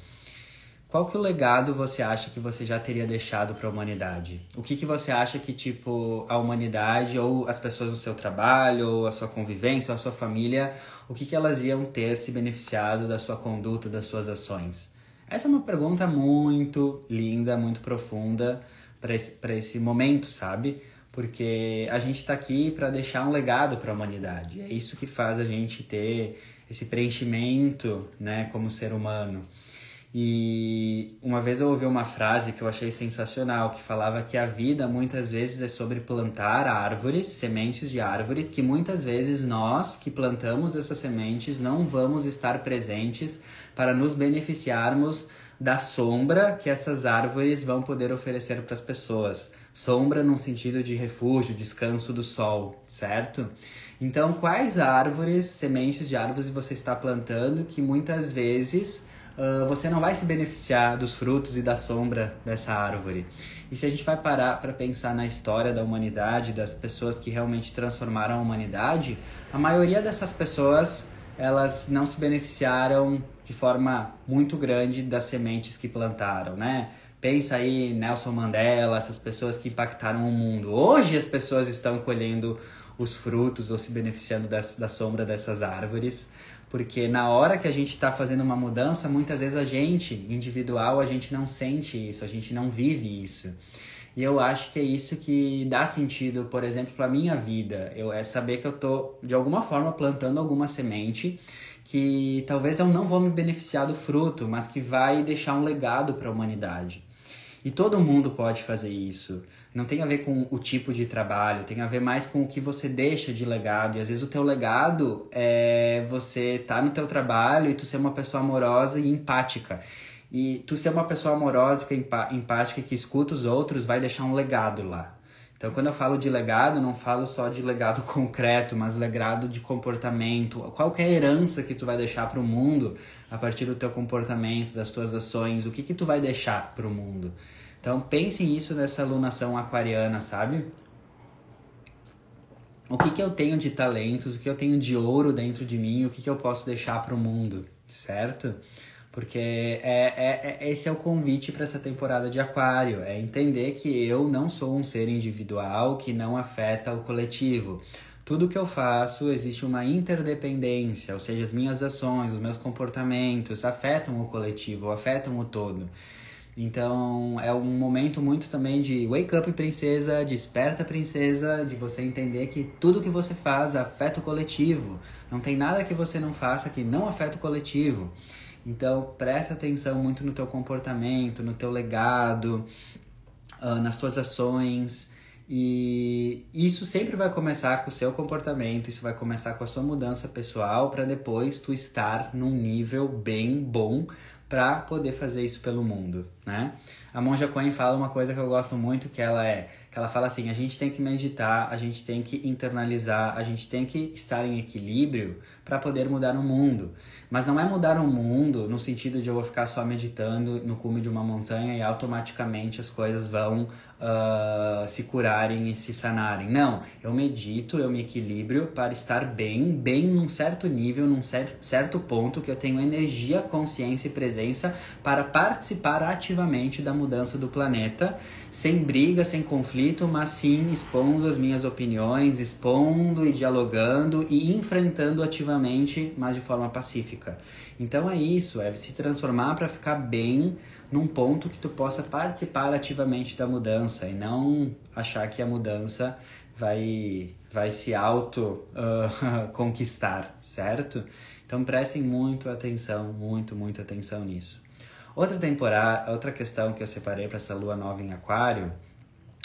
Qual que é o legado você acha que você já teria deixado para a humanidade? O que que você acha que tipo a humanidade ou as pessoas do seu trabalho, ou a sua convivência, ou a sua família, o que que elas iam ter se beneficiado da sua conduta, das suas ações? Essa é uma pergunta muito linda, muito profunda para esse, esse momento, sabe? Porque a gente está aqui para deixar um legado para a humanidade. É isso que faz a gente ter esse preenchimento, né, como ser humano. E uma vez eu ouvi uma frase que eu achei sensacional, que falava que a vida muitas vezes é sobre plantar árvores, sementes de árvores, que muitas vezes nós que plantamos essas sementes não vamos estar presentes para nos beneficiarmos da sombra que essas árvores vão poder oferecer para as pessoas. Sombra no sentido de refúgio, descanso do sol, certo? Então, quais árvores, sementes de árvores você está plantando que muitas vezes uh, você não vai se beneficiar dos frutos e da sombra dessa árvore. E se a gente vai parar para pensar na história da humanidade, das pessoas que realmente transformaram a humanidade, a maioria dessas pessoas elas não se beneficiaram de forma muito grande das sementes que plantaram, né? Pensa aí Nelson Mandela, essas pessoas que impactaram o mundo. Hoje as pessoas estão colhendo os frutos ou se beneficiando das, da sombra dessas árvores. Porque na hora que a gente está fazendo uma mudança, muitas vezes a gente, individual, a gente não sente isso, a gente não vive isso. E eu acho que é isso que dá sentido, por exemplo, para minha vida. Eu é saber que eu tô de alguma forma plantando alguma semente que talvez eu não vou me beneficiar do fruto, mas que vai deixar um legado para a humanidade. E todo mundo pode fazer isso. Não tem a ver com o tipo de trabalho, tem a ver mais com o que você deixa de legado. E às vezes o teu legado é você estar tá no teu trabalho e tu ser uma pessoa amorosa e empática. E tu ser uma pessoa amorosa e empática que escuta os outros vai deixar um legado lá. Então, quando eu falo de legado, não falo só de legado concreto, mas legado de comportamento. Qual a herança que tu vai deixar para o mundo a partir do teu comportamento, das tuas ações? O que que tu vai deixar para o mundo? Então, pense nisso nessa alunação aquariana, sabe? O que que eu tenho de talentos, o que eu tenho de ouro dentro de mim, o que que eu posso deixar para o mundo, certo? Porque é, é, é, esse é o convite para essa temporada de Aquário: é entender que eu não sou um ser individual que não afeta o coletivo. Tudo que eu faço existe uma interdependência, ou seja, as minhas ações, os meus comportamentos afetam o coletivo, afetam o todo. Então é um momento muito também de wake up princesa, desperta princesa, de você entender que tudo que você faz afeta o coletivo. Não tem nada que você não faça que não afeta o coletivo. Então, presta atenção muito no teu comportamento, no teu legado, uh, nas tuas ações E isso sempre vai começar com o seu comportamento, isso vai começar com a sua mudança pessoal para depois tu estar num nível bem bom para poder fazer isso pelo mundo, né? A Monja Coen fala uma coisa que eu gosto muito, que ela é, que ela fala assim, a gente tem que meditar, a gente tem que internalizar, a gente tem que estar em equilíbrio para poder mudar o mundo. Mas não é mudar o mundo no sentido de eu vou ficar só meditando no cume de uma montanha e automaticamente as coisas vão uh, se curarem e se sanarem. Não, eu medito, eu me equilibrio para estar bem, bem num certo nível, num certo ponto que eu tenho energia, consciência e presença para participar ativamente da mudança do planeta, sem briga, sem conflito, mas sim expondo as minhas opiniões, expondo e dialogando e enfrentando ativamente, mas de forma pacífica. Então é isso, é se transformar para ficar bem num ponto que tu possa participar ativamente da mudança e não achar que a mudança vai, vai se auto uh, conquistar, certo? Então prestem muito atenção, muito, muita atenção nisso. Outra temporada, outra questão que eu separei para essa lua nova em Aquário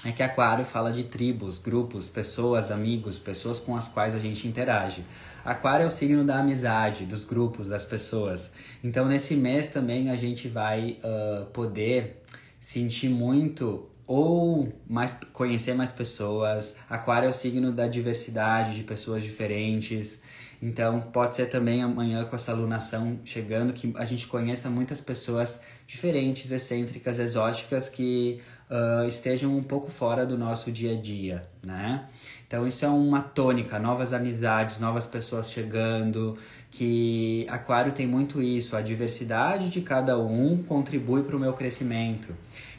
é que Aquário fala de tribos, grupos, pessoas, amigos, pessoas com as quais a gente interage. Aquário é o signo da amizade, dos grupos, das pessoas. Então, nesse mês também a gente vai uh, poder sentir muito ou mais conhecer mais pessoas. Aquário é o signo da diversidade, de pessoas diferentes. Então, pode ser também amanhã com essa alunação chegando que a gente conheça muitas pessoas diferentes, excêntricas, exóticas que uh, estejam um pouco fora do nosso dia a dia, né? Então isso é uma tônica, novas amizades, novas pessoas chegando, que Aquário tem muito isso, a diversidade de cada um contribui para o meu crescimento.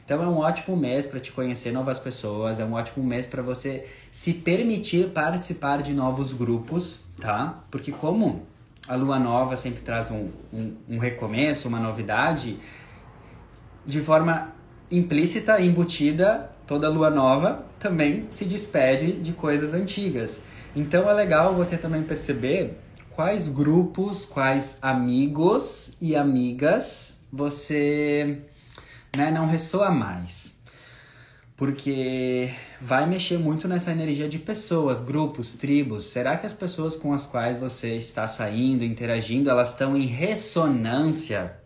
Então é um ótimo mês para te conhecer novas pessoas, é um ótimo mês para você se permitir participar de novos grupos, tá? Porque como a lua nova sempre traz um, um, um recomeço, uma novidade, de forma implícita, embutida, toda lua nova também se despede de coisas antigas. Então é legal você também perceber quais grupos, quais amigos e amigas você né, não ressoa mais. Porque vai mexer muito nessa energia de pessoas, grupos, tribos. Será que as pessoas com as quais você está saindo, interagindo, elas estão em ressonância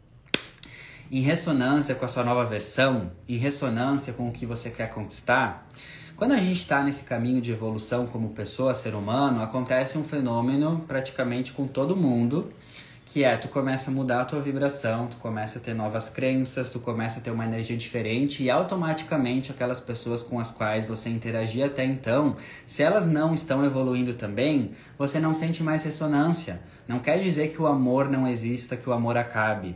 em ressonância com a sua nova versão, em ressonância com o que você quer conquistar, quando a gente está nesse caminho de evolução como pessoa, ser humano, acontece um fenômeno praticamente com todo mundo, que é tu começa a mudar a tua vibração, tu começa a ter novas crenças, tu começa a ter uma energia diferente e automaticamente aquelas pessoas com as quais você interagia até então, se elas não estão evoluindo também, você não sente mais ressonância. Não quer dizer que o amor não exista, que o amor acabe.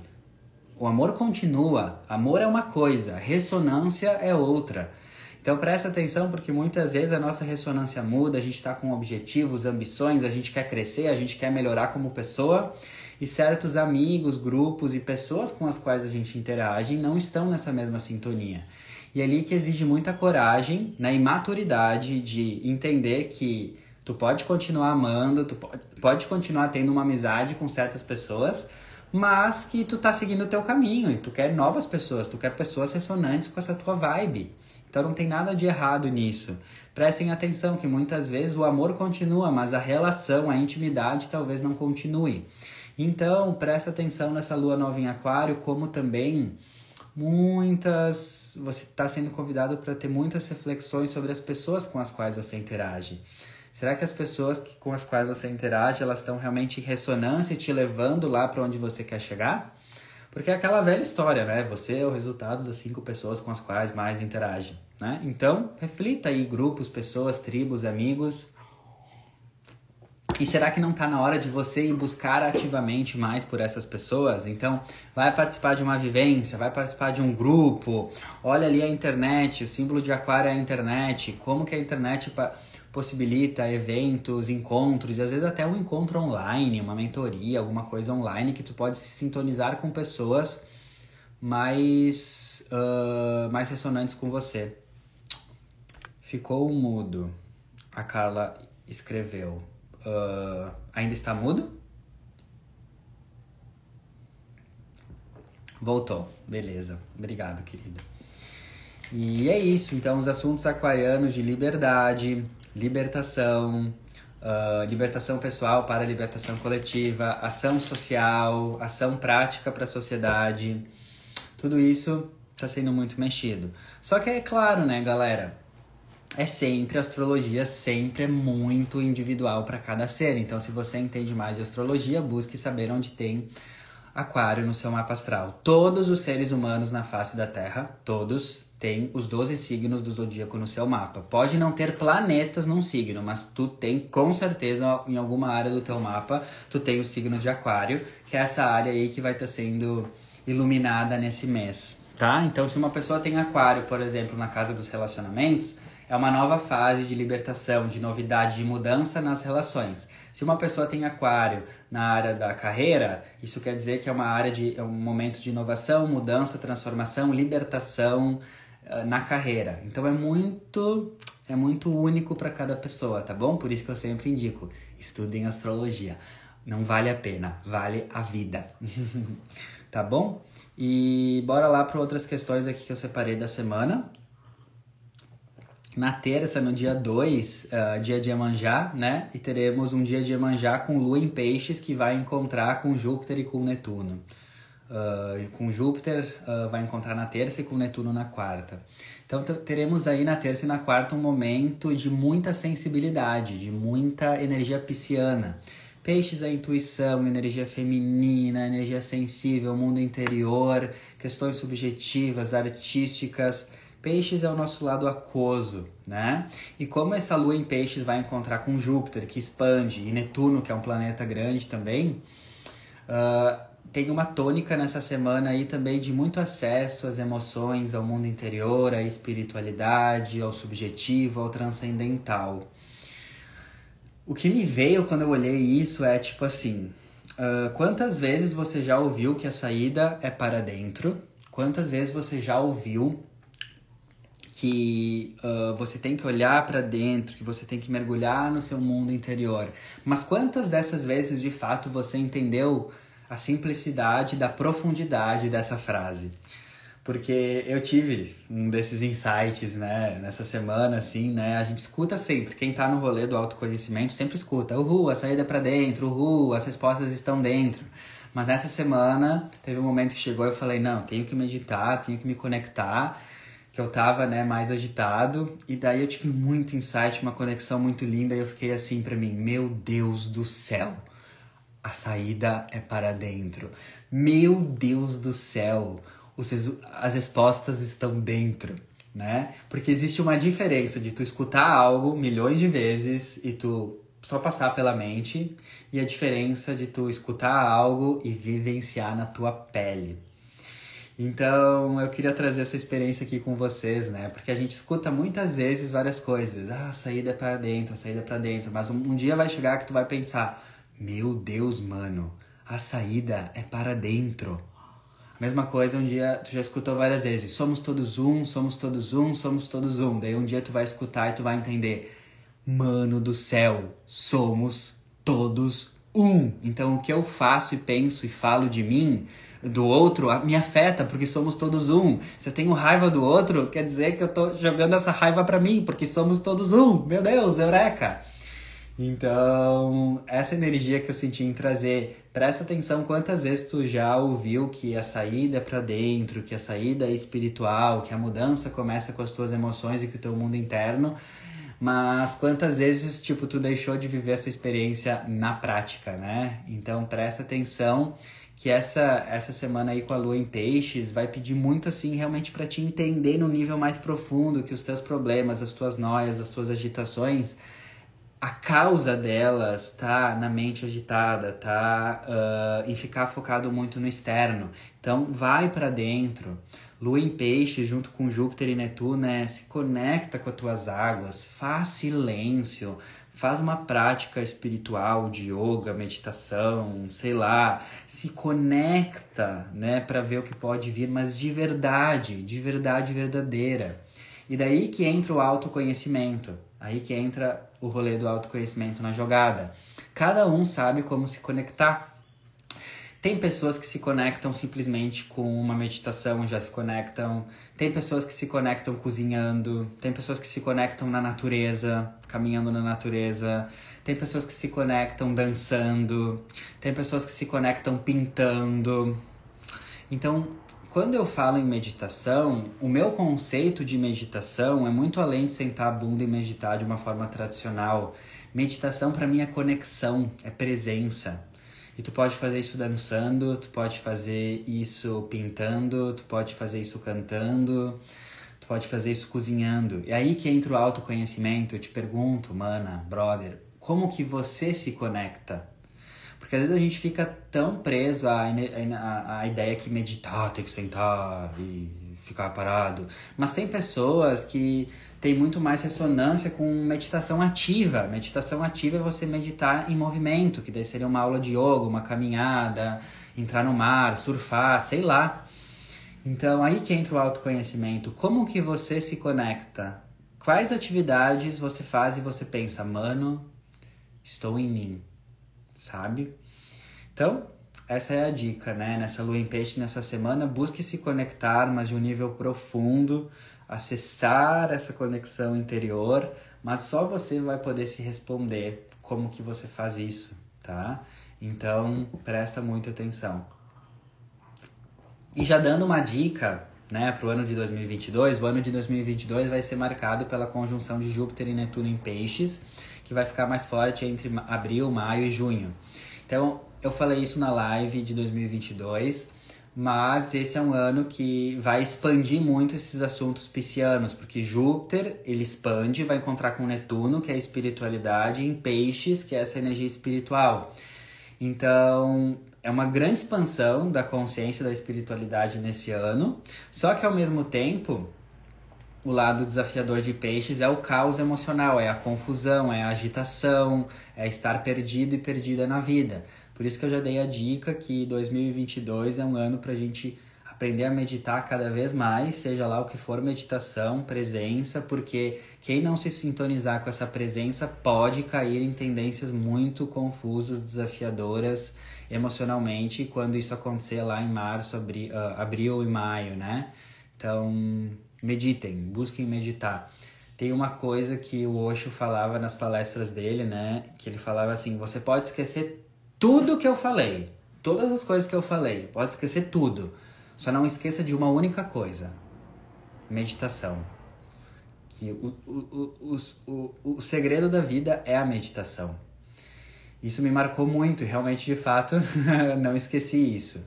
O amor continua. Amor é uma coisa, ressonância é outra. Então presta atenção porque muitas vezes a nossa ressonância muda, a gente está com objetivos, ambições, a gente quer crescer, a gente quer melhorar como pessoa e certos amigos, grupos e pessoas com as quais a gente interage não estão nessa mesma sintonia. E é ali que exige muita coragem né, e maturidade de entender que tu pode continuar amando, tu pode, pode continuar tendo uma amizade com certas pessoas, mas que tu tá seguindo o teu caminho e tu quer novas pessoas, tu quer pessoas ressonantes com essa tua vibe. Então não tem nada de errado nisso. Prestem atenção que muitas vezes o amor continua, mas a relação, a intimidade talvez não continue. Então, presta atenção nessa lua nova em aquário, como também muitas você está sendo convidado para ter muitas reflexões sobre as pessoas com as quais você interage. Será que as pessoas que, com as quais você interage, elas estão realmente em ressonância e te levando lá para onde você quer chegar? Porque é aquela velha história, né? Você é o resultado das cinco pessoas com as quais mais interage, né? Então, reflita aí grupos, pessoas, tribos, amigos. E será que não está na hora de você ir buscar ativamente mais por essas pessoas? Então, vai participar de uma vivência, vai participar de um grupo. Olha ali a internet, o símbolo de aquário é a internet. Como que a internet possibilita eventos, encontros, e às vezes até um encontro online, uma mentoria, alguma coisa online que tu pode se sintonizar com pessoas mais, uh, mais ressonantes com você. Ficou mudo. A Carla escreveu. Uh, ainda está mudo? Voltou. Beleza. Obrigado, querida. E é isso, então os assuntos aquarianos de liberdade, libertação, uh, libertação pessoal para libertação coletiva, ação social, ação prática para a sociedade, tudo isso está sendo muito mexido. Só que é claro, né, galera? É sempre, astrologia sempre é muito individual para cada ser. Então, se você entende mais de astrologia, busque saber onde tem Aquário no seu mapa astral. Todos os seres humanos na face da Terra, todos, têm os 12 signos do zodíaco no seu mapa. Pode não ter planetas num signo, mas tu tem com certeza em alguma área do teu mapa, tu tem o signo de Aquário, que é essa área aí que vai estar tá sendo iluminada nesse mês, tá? Então, se uma pessoa tem Aquário, por exemplo, na casa dos relacionamentos, é uma nova fase de libertação, de novidade, de mudança nas relações. Se uma pessoa tem aquário na área da carreira, isso quer dizer que é uma área de é um momento de inovação, mudança, transformação, libertação uh, na carreira. Então é muito é muito único para cada pessoa, tá bom? Por isso que eu sempre indico, estudem astrologia. Não vale a pena, vale a vida. tá bom? E bora lá para outras questões aqui que eu separei da semana. Na terça, no dia 2, uh, ah, dia de Iemanjá, né? E teremos um dia de Iemanjá com Lua em Peixes que vai encontrar com Júpiter e com Netuno. Uh, com Júpiter uh, vai encontrar na terça e com Netuno na quarta. Então teremos aí na terça e na quarta um momento de muita sensibilidade, de muita energia pisciana. Peixes a intuição, energia feminina, energia sensível, mundo interior, questões subjetivas, artísticas Peixes é o nosso lado aquoso, né? E como essa lua em Peixes vai encontrar com Júpiter, que expande, e Netuno, que é um planeta grande também, uh, tem uma tônica nessa semana aí também de muito acesso às emoções, ao mundo interior, à espiritualidade, ao subjetivo, ao transcendental. O que me veio quando eu olhei isso é tipo assim: uh, quantas vezes você já ouviu que a saída é para dentro? Quantas vezes você já ouviu que uh, você tem que olhar para dentro, que você tem que mergulhar no seu mundo interior. Mas quantas dessas vezes de fato você entendeu a simplicidade da profundidade dessa frase? Porque eu tive um desses insights, né, nessa semana, assim, né, a gente escuta sempre, quem tá no rolê do autoconhecimento sempre escuta, uhul, a saída pra dentro, uhul, as respostas estão dentro. Mas nessa semana, teve um momento que chegou e eu falei, não, tenho que meditar, tenho que me conectar, que eu tava, né, mais agitado, e daí eu tive muito insight, uma conexão muito linda, e eu fiquei assim para mim, meu Deus do céu. A saída é para dentro. Meu Deus do céu. Os, as respostas estão dentro, né? Porque existe uma diferença de tu escutar algo milhões de vezes e tu só passar pela mente e a diferença de tu escutar algo e vivenciar na tua pele. Então eu queria trazer essa experiência aqui com vocês, né? Porque a gente escuta muitas vezes várias coisas. Ah, a saída é para dentro, a saída é para dentro. Mas um, um, dia vai chegar que tu vai pensar: Meu Deus, mano, a saída é para dentro. A mesma coisa, um dia tu já escutou várias vezes: Somos todos um, somos todos um, somos todos um. Daí um dia tu vai escutar e tu vai entender: Mano do céu, somos todos um. Então o que eu faço e penso e falo de mim do outro me afeta, porque somos todos um. Se eu tenho raiva do outro, quer dizer que eu tô jogando essa raiva para mim, porque somos todos um. Meu Deus, eureka! Então, essa energia que eu senti em trazer, presta atenção quantas vezes tu já ouviu que a saída é para dentro, que a saída é espiritual, que a mudança começa com as tuas emoções e com o teu mundo interno, mas quantas vezes, tipo, tu deixou de viver essa experiência na prática, né? Então, presta atenção que essa essa semana aí com a lua em peixes vai pedir muito assim realmente para te entender no nível mais profundo que os teus problemas, as tuas noias, as tuas agitações, a causa delas tá na mente agitada, tá uh, em ficar focado muito no externo. Então vai para dentro. Lua em peixes junto com Júpiter e Netuno, né? Se conecta com as tuas águas, faz silêncio, faz uma prática espiritual de yoga, meditação, sei lá, se conecta, né, para ver o que pode vir, mas de verdade, de verdade verdadeira. E daí que entra o autoconhecimento, aí que entra o rolê do autoconhecimento na jogada. Cada um sabe como se conectar. Tem pessoas que se conectam simplesmente com uma meditação, já se conectam. Tem pessoas que se conectam cozinhando. Tem pessoas que se conectam na natureza, caminhando na natureza. Tem pessoas que se conectam dançando. Tem pessoas que se conectam pintando. Então, quando eu falo em meditação, o meu conceito de meditação é muito além de sentar a bunda e meditar de uma forma tradicional. Meditação para mim é conexão, é presença. E tu pode fazer isso dançando, tu pode fazer isso pintando, tu pode fazer isso cantando, tu pode fazer isso cozinhando. E aí que entra o autoconhecimento, eu te pergunto, mana, brother, como que você se conecta porque às vezes a gente fica tão preso à, à, à ideia que meditar tem que sentar e ficar parado. Mas tem pessoas que têm muito mais ressonância com meditação ativa. Meditação ativa é você meditar em movimento, que daí seria uma aula de yoga, uma caminhada, entrar no mar, surfar, sei lá. Então aí que entra o autoconhecimento. Como que você se conecta? Quais atividades você faz e você pensa, mano, estou em mim sabe? Então, essa é a dica, né? Nessa lua em peixe, nessa semana, busque se conectar, mas de um nível profundo, acessar essa conexão interior, mas só você vai poder se responder como que você faz isso, tá? Então, presta muita atenção. E já dando uma dica, né, para o ano de 2022, o ano de 2022 vai ser marcado pela conjunção de Júpiter e Netuno em peixes, que vai ficar mais forte entre abril, maio e junho. Então, eu falei isso na live de 2022, mas esse é um ano que vai expandir muito esses assuntos piscianos, porque Júpiter, ele expande, vai encontrar com Netuno, que é a espiritualidade, em Peixes, que é essa energia espiritual. Então, é uma grande expansão da consciência da espiritualidade nesse ano, só que ao mesmo tempo, o lado desafiador de peixes é o caos emocional, é a confusão, é a agitação, é estar perdido e perdida na vida. Por isso que eu já dei a dica que 2022 é um ano para a gente aprender a meditar cada vez mais, seja lá o que for meditação, presença, porque quem não se sintonizar com essa presença pode cair em tendências muito confusas, desafiadoras emocionalmente, quando isso acontecer lá em março, abril, uh, abril e maio, né? Então, meditem, busquem meditar. Tem uma coisa que o Osho falava nas palestras dele, né? Que ele falava assim: você pode esquecer tudo que eu falei, todas as coisas que eu falei, pode esquecer tudo. Só não esqueça de uma única coisa: meditação. Que o, o, o, o, o segredo da vida é a meditação. Isso me marcou muito realmente, de fato, não esqueci isso.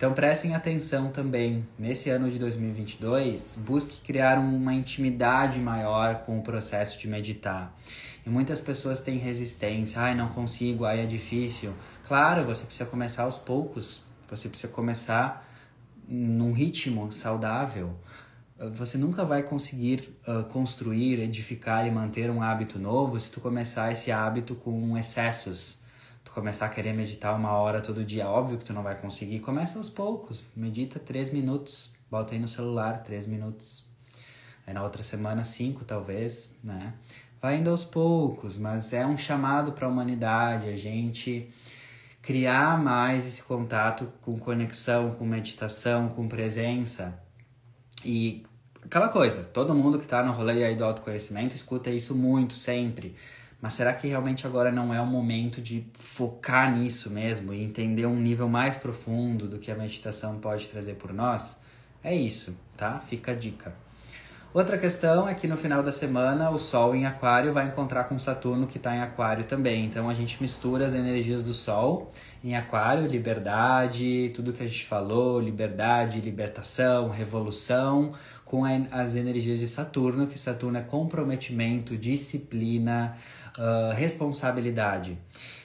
Então prestem atenção também, nesse ano de 2022, busque criar uma intimidade maior com o processo de meditar. E muitas pessoas têm resistência, ai não consigo, ai é difícil. Claro, você precisa começar aos poucos, você precisa começar num ritmo saudável. Você nunca vai conseguir uh, construir, edificar e manter um hábito novo se tu começar esse hábito com excessos tu começar a querer meditar uma hora todo dia, óbvio que tu não vai conseguir. Começa aos poucos, medita três minutos, bota aí no celular três minutos. Aí na outra semana cinco talvez, né? Vai indo aos poucos, mas é um chamado para a humanidade, a gente criar mais esse contato com conexão, com meditação, com presença. E aquela coisa, todo mundo que está no rolê aí do autoconhecimento escuta isso muito, sempre. Mas será que realmente agora não é o momento de focar nisso mesmo e entender um nível mais profundo do que a meditação pode trazer por nós? É isso, tá? Fica a dica. Outra questão é que no final da semana o Sol em Aquário vai encontrar com Saturno que está em Aquário também. Então a gente mistura as energias do Sol em Aquário, liberdade, tudo que a gente falou, liberdade, libertação, revolução, com as energias de Saturno, que Saturno é comprometimento, disciplina, uh, responsabilidade.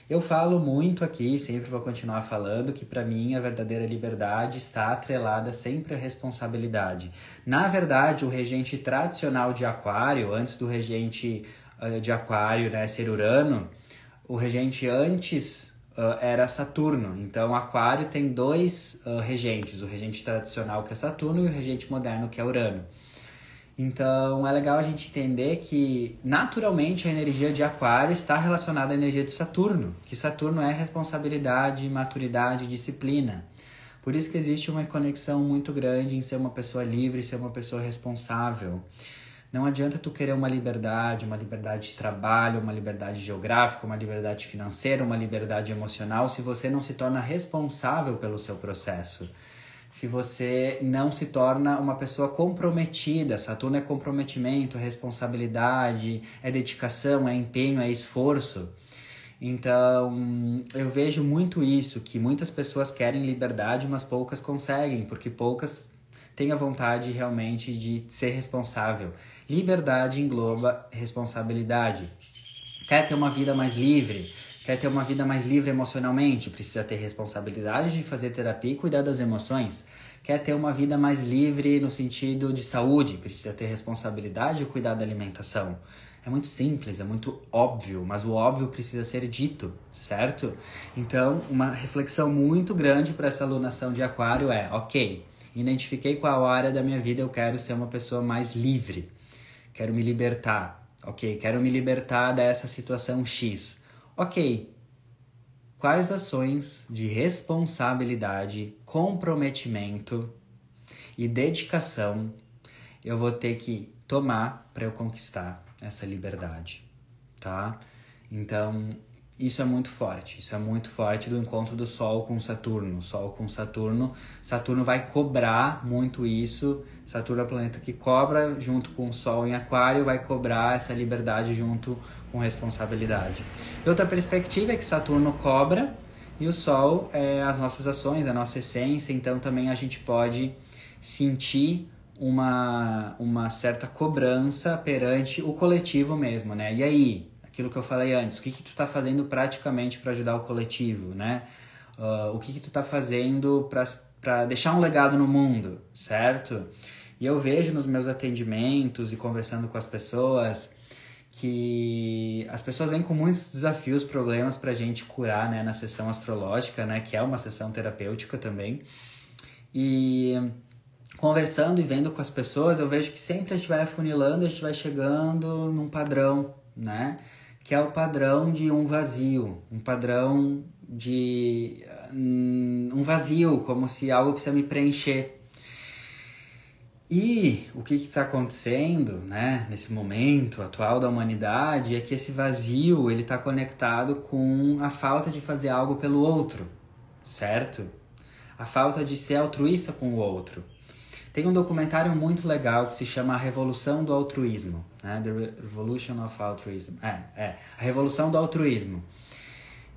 Eu falo muito aqui, sempre vou continuar falando, que para mim a verdadeira liberdade está atrelada sempre à responsabilidade. Na verdade, o regente tradicional de Aquário, antes do regente uh, de Aquário né, ser Urano, o regente antes uh, era Saturno. Então, Aquário tem dois uh, regentes: o regente tradicional, que é Saturno, e o regente moderno, que é Urano. Então é legal a gente entender que naturalmente a energia de Aquário está relacionada à energia de Saturno, que Saturno é responsabilidade, maturidade, disciplina. Por isso que existe uma conexão muito grande em ser uma pessoa livre, ser uma pessoa responsável. Não adianta tu querer uma liberdade, uma liberdade de trabalho, uma liberdade geográfica, uma liberdade financeira, uma liberdade emocional, se você não se torna responsável pelo seu processo se você não se torna uma pessoa comprometida. Saturno é comprometimento, é responsabilidade, é dedicação, é empenho, é esforço. Então, eu vejo muito isso, que muitas pessoas querem liberdade, mas poucas conseguem, porque poucas têm a vontade realmente de ser responsável. Liberdade engloba responsabilidade. Quer ter uma vida mais livre? Quer ter uma vida mais livre emocionalmente? Precisa ter responsabilidade de fazer terapia e cuidar das emoções. Quer ter uma vida mais livre no sentido de saúde? Precisa ter responsabilidade de cuidar da alimentação. É muito simples, é muito óbvio, mas o óbvio precisa ser dito, certo? Então, uma reflexão muito grande para essa alunação de Aquário é: ok, identifiquei qual área da minha vida eu quero ser uma pessoa mais livre, quero me libertar, ok, quero me libertar dessa situação X. Ok, quais ações de responsabilidade, comprometimento e dedicação eu vou ter que tomar para eu conquistar essa liberdade, tá? Então, isso é muito forte, isso é muito forte do encontro do Sol com Saturno. Sol com Saturno, Saturno vai cobrar muito isso. Saturno é o planeta que cobra, junto com o Sol em Aquário, vai cobrar essa liberdade junto com responsabilidade. E outra perspectiva é que Saturno cobra e o Sol é as nossas ações, a nossa essência, então também a gente pode sentir uma, uma certa cobrança perante o coletivo mesmo, né? E aí, aquilo que eu falei antes, o que, que tu está fazendo praticamente para ajudar o coletivo, né? Uh, o que, que tu está fazendo para deixar um legado no mundo, certo? E eu vejo nos meus atendimentos e conversando com as pessoas que as pessoas vêm com muitos desafios, problemas para a gente curar né, na sessão astrológica, né, que é uma sessão terapêutica também. E conversando e vendo com as pessoas, eu vejo que sempre a gente vai afunilando, a gente vai chegando num padrão, né? Que é o padrão de um vazio, um padrão de hum, um vazio, como se algo precisa me preencher. E o que está acontecendo, né, nesse momento atual da humanidade é que esse vazio ele está conectado com a falta de fazer algo pelo outro, certo? A falta de ser altruísta com o outro. Tem um documentário muito legal que se chama A Revolução do Altruísmo, né? The Revolution of Altruism. É, é, A Revolução do Altruísmo.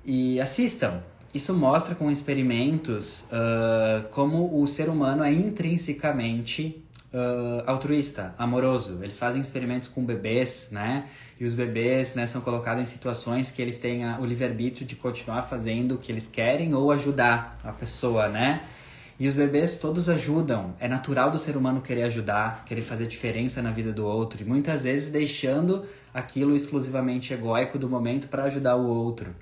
E assistam. Isso mostra com experimentos uh, como o ser humano é intrinsecamente uh, altruísta, amoroso. Eles fazem experimentos com bebês, né? E os bebês né, são colocados em situações que eles têm o livre-arbítrio de continuar fazendo o que eles querem ou ajudar a pessoa, né? E os bebês todos ajudam. É natural do ser humano querer ajudar, querer fazer diferença na vida do outro. E muitas vezes deixando aquilo exclusivamente egóico do momento para ajudar o outro.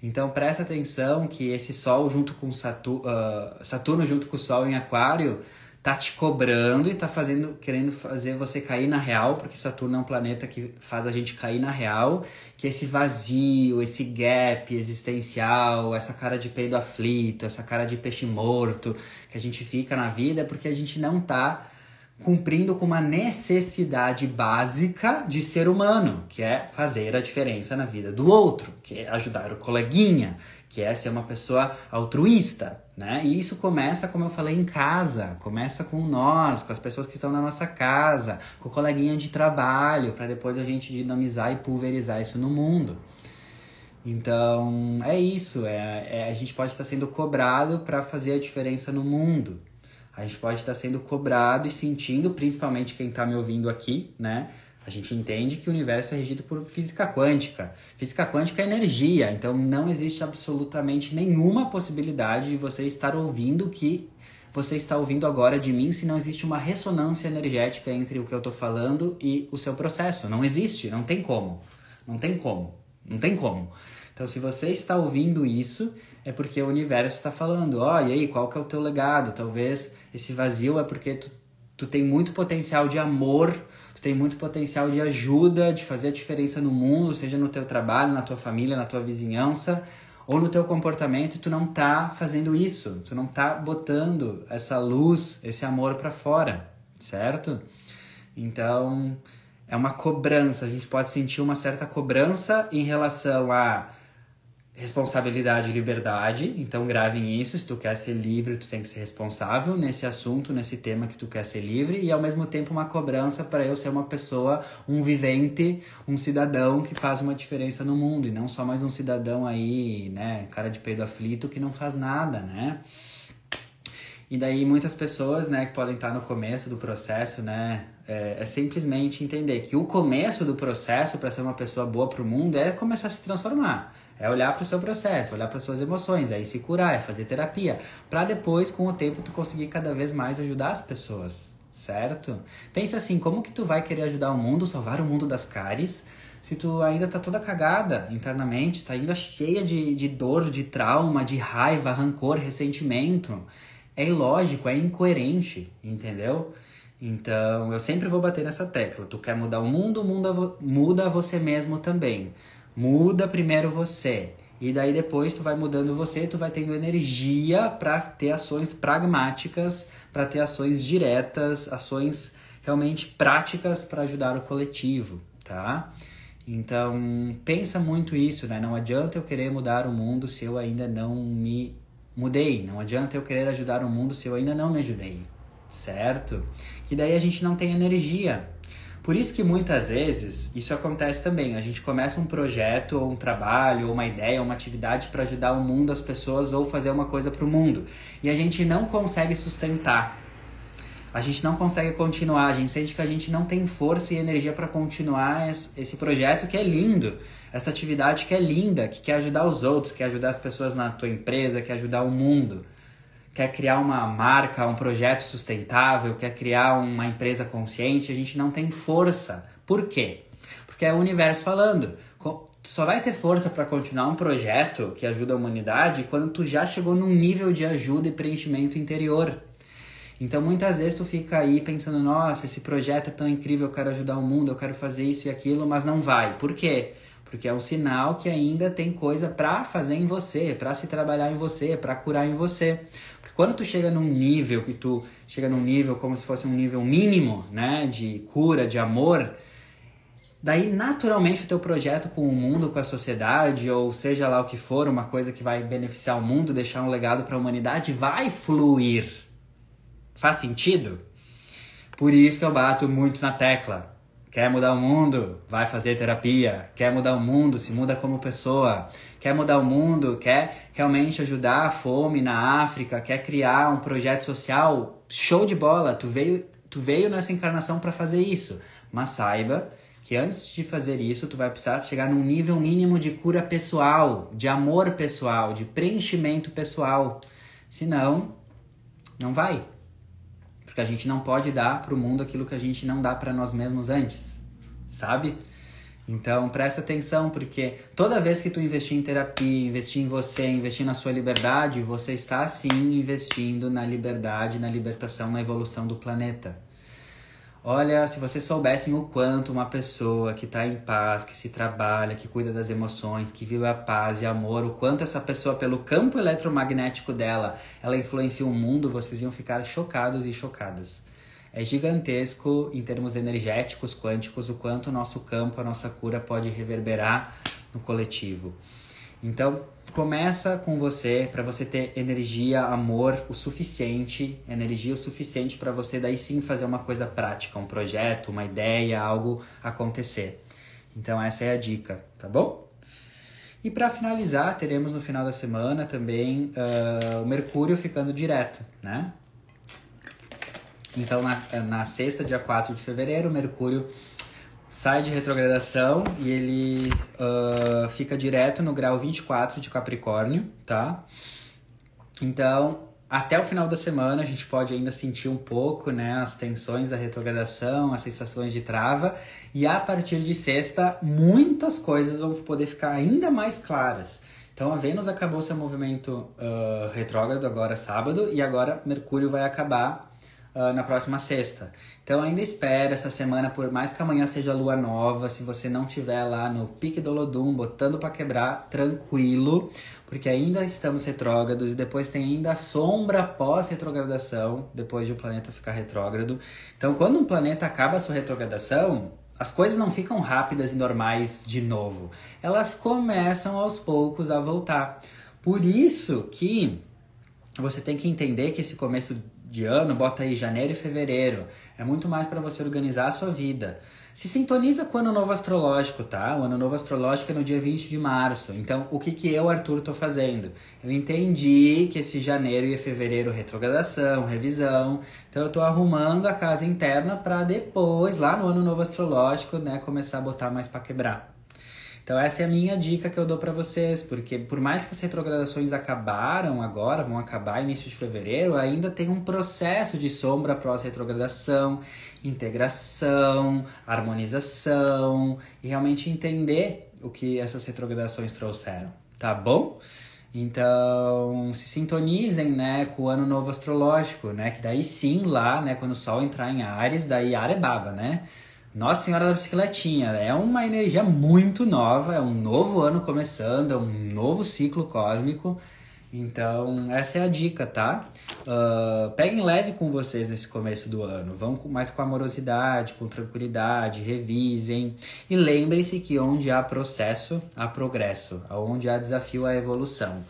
Então presta atenção que esse Sol junto com Saturno, uh, Saturno junto com o Sol em Aquário tá te cobrando e tá fazendo, querendo fazer você cair na real, porque Saturno é um planeta que faz a gente cair na real, que esse vazio, esse gap existencial, essa cara de peido aflito, essa cara de peixe morto que a gente fica na vida é porque a gente não tá cumprindo com uma necessidade básica de ser humano, que é fazer a diferença na vida do outro, que é ajudar o coleguinha, que é ser uma pessoa altruísta, né? E isso começa, como eu falei, em casa, começa com nós, com as pessoas que estão na nossa casa, com o coleguinha de trabalho, para depois a gente dinamizar e pulverizar isso no mundo. Então, é isso, é, é a gente pode estar sendo cobrado para fazer a diferença no mundo. A gente pode estar sendo cobrado e sentindo, principalmente quem está me ouvindo aqui, né? A gente entende que o universo é regido por física quântica. Física quântica é energia, então não existe absolutamente nenhuma possibilidade de você estar ouvindo o que você está ouvindo agora de mim se não existe uma ressonância energética entre o que eu estou falando e o seu processo. Não existe, não tem como. Não tem como. Não tem como. Então, se você está ouvindo isso, é porque o universo está falando, ó, oh, e aí, qual que é o teu legado? Talvez esse vazio é porque tu, tu tem muito potencial de amor tem muito potencial de ajuda, de fazer a diferença no mundo, seja no teu trabalho, na tua família, na tua vizinhança, ou no teu comportamento, e tu não tá fazendo isso, tu não tá botando essa luz, esse amor para fora, certo? Então, é uma cobrança, a gente pode sentir uma certa cobrança em relação a responsabilidade e liberdade. Então gravem isso, se tu quer ser livre, tu tem que ser responsável nesse assunto, nesse tema que tu quer ser livre e ao mesmo tempo uma cobrança para eu ser uma pessoa, um vivente, um cidadão que faz uma diferença no mundo e não só mais um cidadão aí, né, cara de peido aflito que não faz nada, né? E daí muitas pessoas, né, que podem estar no começo do processo, né, é, é simplesmente entender que o começo do processo para ser uma pessoa boa para o mundo é começar a se transformar. É olhar para o seu processo, olhar para suas emoções, aí se curar, é fazer terapia, para depois, com o tempo, tu conseguir cada vez mais ajudar as pessoas, certo? Pensa assim, como que tu vai querer ajudar o mundo, salvar o mundo das cáries, se tu ainda tá toda cagada internamente, tá ainda cheia de, de dor, de trauma, de raiva, rancor, ressentimento. É ilógico, é incoerente, entendeu? Então, eu sempre vou bater nessa tecla. Tu quer mudar o mundo, muda, muda você mesmo também. Muda primeiro você. E daí depois tu vai mudando você, tu vai tendo energia para ter ações pragmáticas, para ter ações diretas, ações realmente práticas para ajudar o coletivo, tá? Então, pensa muito isso, né? Não adianta eu querer mudar o mundo se eu ainda não me mudei. Não adianta eu querer ajudar o mundo se eu ainda não me ajudei, certo? Que daí a gente não tem energia por isso que muitas vezes isso acontece também. A gente começa um projeto, ou um trabalho, ou uma ideia, uma atividade para ajudar o mundo, as pessoas, ou fazer uma coisa para o mundo. E a gente não consegue sustentar. A gente não consegue continuar. A gente sente que a gente não tem força e energia para continuar esse projeto que é lindo. Essa atividade que é linda, que quer ajudar os outros, quer ajudar as pessoas na tua empresa, quer ajudar o mundo quer criar uma marca, um projeto sustentável, quer criar uma empresa consciente, a gente não tem força. Por quê? Porque é o universo falando. Tu só vai ter força para continuar um projeto que ajuda a humanidade quando tu já chegou num nível de ajuda e preenchimento interior. Então muitas vezes tu fica aí pensando, nossa, esse projeto é tão incrível, eu quero ajudar o mundo, eu quero fazer isso e aquilo, mas não vai. Por quê? Porque é um sinal que ainda tem coisa para fazer em você, para se trabalhar em você, para curar em você. Quando tu chega num nível que tu chega num nível como se fosse um nível mínimo, né, de cura, de amor, daí naturalmente o teu projeto com o mundo, com a sociedade, ou seja lá o que for, uma coisa que vai beneficiar o mundo, deixar um legado para a humanidade, vai fluir. Faz sentido? Por isso que eu bato muito na tecla. Quer mudar o mundo? Vai fazer terapia. Quer mudar o mundo? Se muda como pessoa. Quer mudar o mundo? Quer realmente ajudar a fome na África? Quer criar um projeto social? Show de bola! Tu veio, tu veio nessa encarnação para fazer isso. Mas saiba que antes de fazer isso, tu vai precisar chegar num nível mínimo de cura pessoal, de amor pessoal, de preenchimento pessoal. Senão, não vai. Porque a gente não pode dar para o mundo aquilo que a gente não dá para nós mesmos antes, sabe? Então presta atenção, porque toda vez que tu investir em terapia, investir em você, investir na sua liberdade, você está sim investindo na liberdade, na libertação, na evolução do planeta. Olha, se vocês soubessem o quanto uma pessoa que está em paz, que se trabalha, que cuida das emoções, que vive a paz e amor, o quanto essa pessoa, pelo campo eletromagnético dela, ela influencia o mundo, vocês iam ficar chocados e chocadas. É gigantesco em termos energéticos, quânticos, o quanto o nosso campo, a nossa cura pode reverberar no coletivo. Então, começa com você para você ter energia, amor o suficiente, energia o suficiente para você daí sim fazer uma coisa prática, um projeto, uma ideia, algo acontecer. Então essa é a dica, tá bom? E para finalizar, teremos no final da semana também uh, o Mercúrio ficando direto, né? Então na, na sexta, dia 4 de fevereiro, o Mercúrio sai de retrogradação e ele uh, fica direto no grau 24 de Capricórnio, tá? Então, até o final da semana a gente pode ainda sentir um pouco, né, as tensões da retrogradação, as sensações de trava, e a partir de sexta muitas coisas vão poder ficar ainda mais claras. Então a Vênus acabou seu movimento uh, retrógrado agora sábado e agora Mercúrio vai acabar uh, na próxima sexta. Então ainda espera essa semana, por mais que amanhã seja lua nova, se você não tiver lá no pique do Lodum, botando para quebrar, tranquilo, porque ainda estamos retrógrados e depois tem ainda a sombra pós-retrogradação, depois de o planeta ficar retrógrado. Então quando um planeta acaba a sua retrogradação, as coisas não ficam rápidas e normais de novo. Elas começam aos poucos a voltar. Por isso que você tem que entender que esse começo de ano, bota aí janeiro e fevereiro, é muito mais para você organizar a sua vida. Se sintoniza com o ano novo astrológico, tá? O ano novo astrológico é no dia 20 de março. Então, o que que eu, Arthur, tô fazendo? Eu entendi que esse janeiro e fevereiro retrogradação, revisão. Então, eu tô arrumando a casa interna para depois, lá no ano novo astrológico, né, começar a botar mais para quebrar. Então essa é a minha dica que eu dou para vocês, porque por mais que as retrogradações acabaram agora, vão acabar início de fevereiro, ainda tem um processo de sombra pós-retrogradação, integração, harmonização e realmente entender o que essas retrogradações trouxeram, tá bom? Então, se sintonizem, né, com o ano novo astrológico, né, que daí sim lá, né, quando o sol entrar em Ares, daí Arebaba, né? Nossa Senhora da Bicicletinha é uma energia muito nova, é um novo ano começando, é um novo ciclo cósmico. Então, essa é a dica, tá? Uh, peguem leve com vocês nesse começo do ano. Vão mais com amorosidade, com tranquilidade, revisem. E lembrem-se que onde há processo, há progresso. Onde há desafio, há evolução.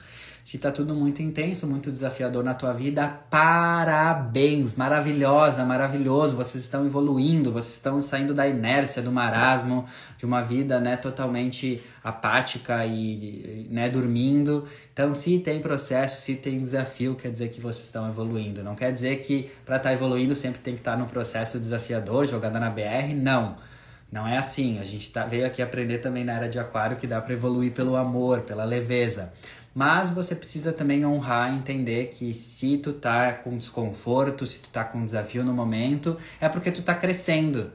Se tá tudo muito intenso, muito desafiador na tua vida, parabéns! Maravilhosa, maravilhoso! Vocês estão evoluindo, vocês estão saindo da inércia, do marasmo, de uma vida, né, totalmente apática e, né, dormindo. Então, se tem processo, se tem desafio, quer dizer que vocês estão evoluindo. Não quer dizer que para estar tá evoluindo sempre tem que estar tá no processo desafiador, jogada na BR, não. Não é assim. A gente tá, veio aqui aprender também na era de aquário que dá para evoluir pelo amor, pela leveza. Mas você precisa também honrar entender que se tu tá com desconforto, se tu tá com desafio no momento, é porque tu tá crescendo.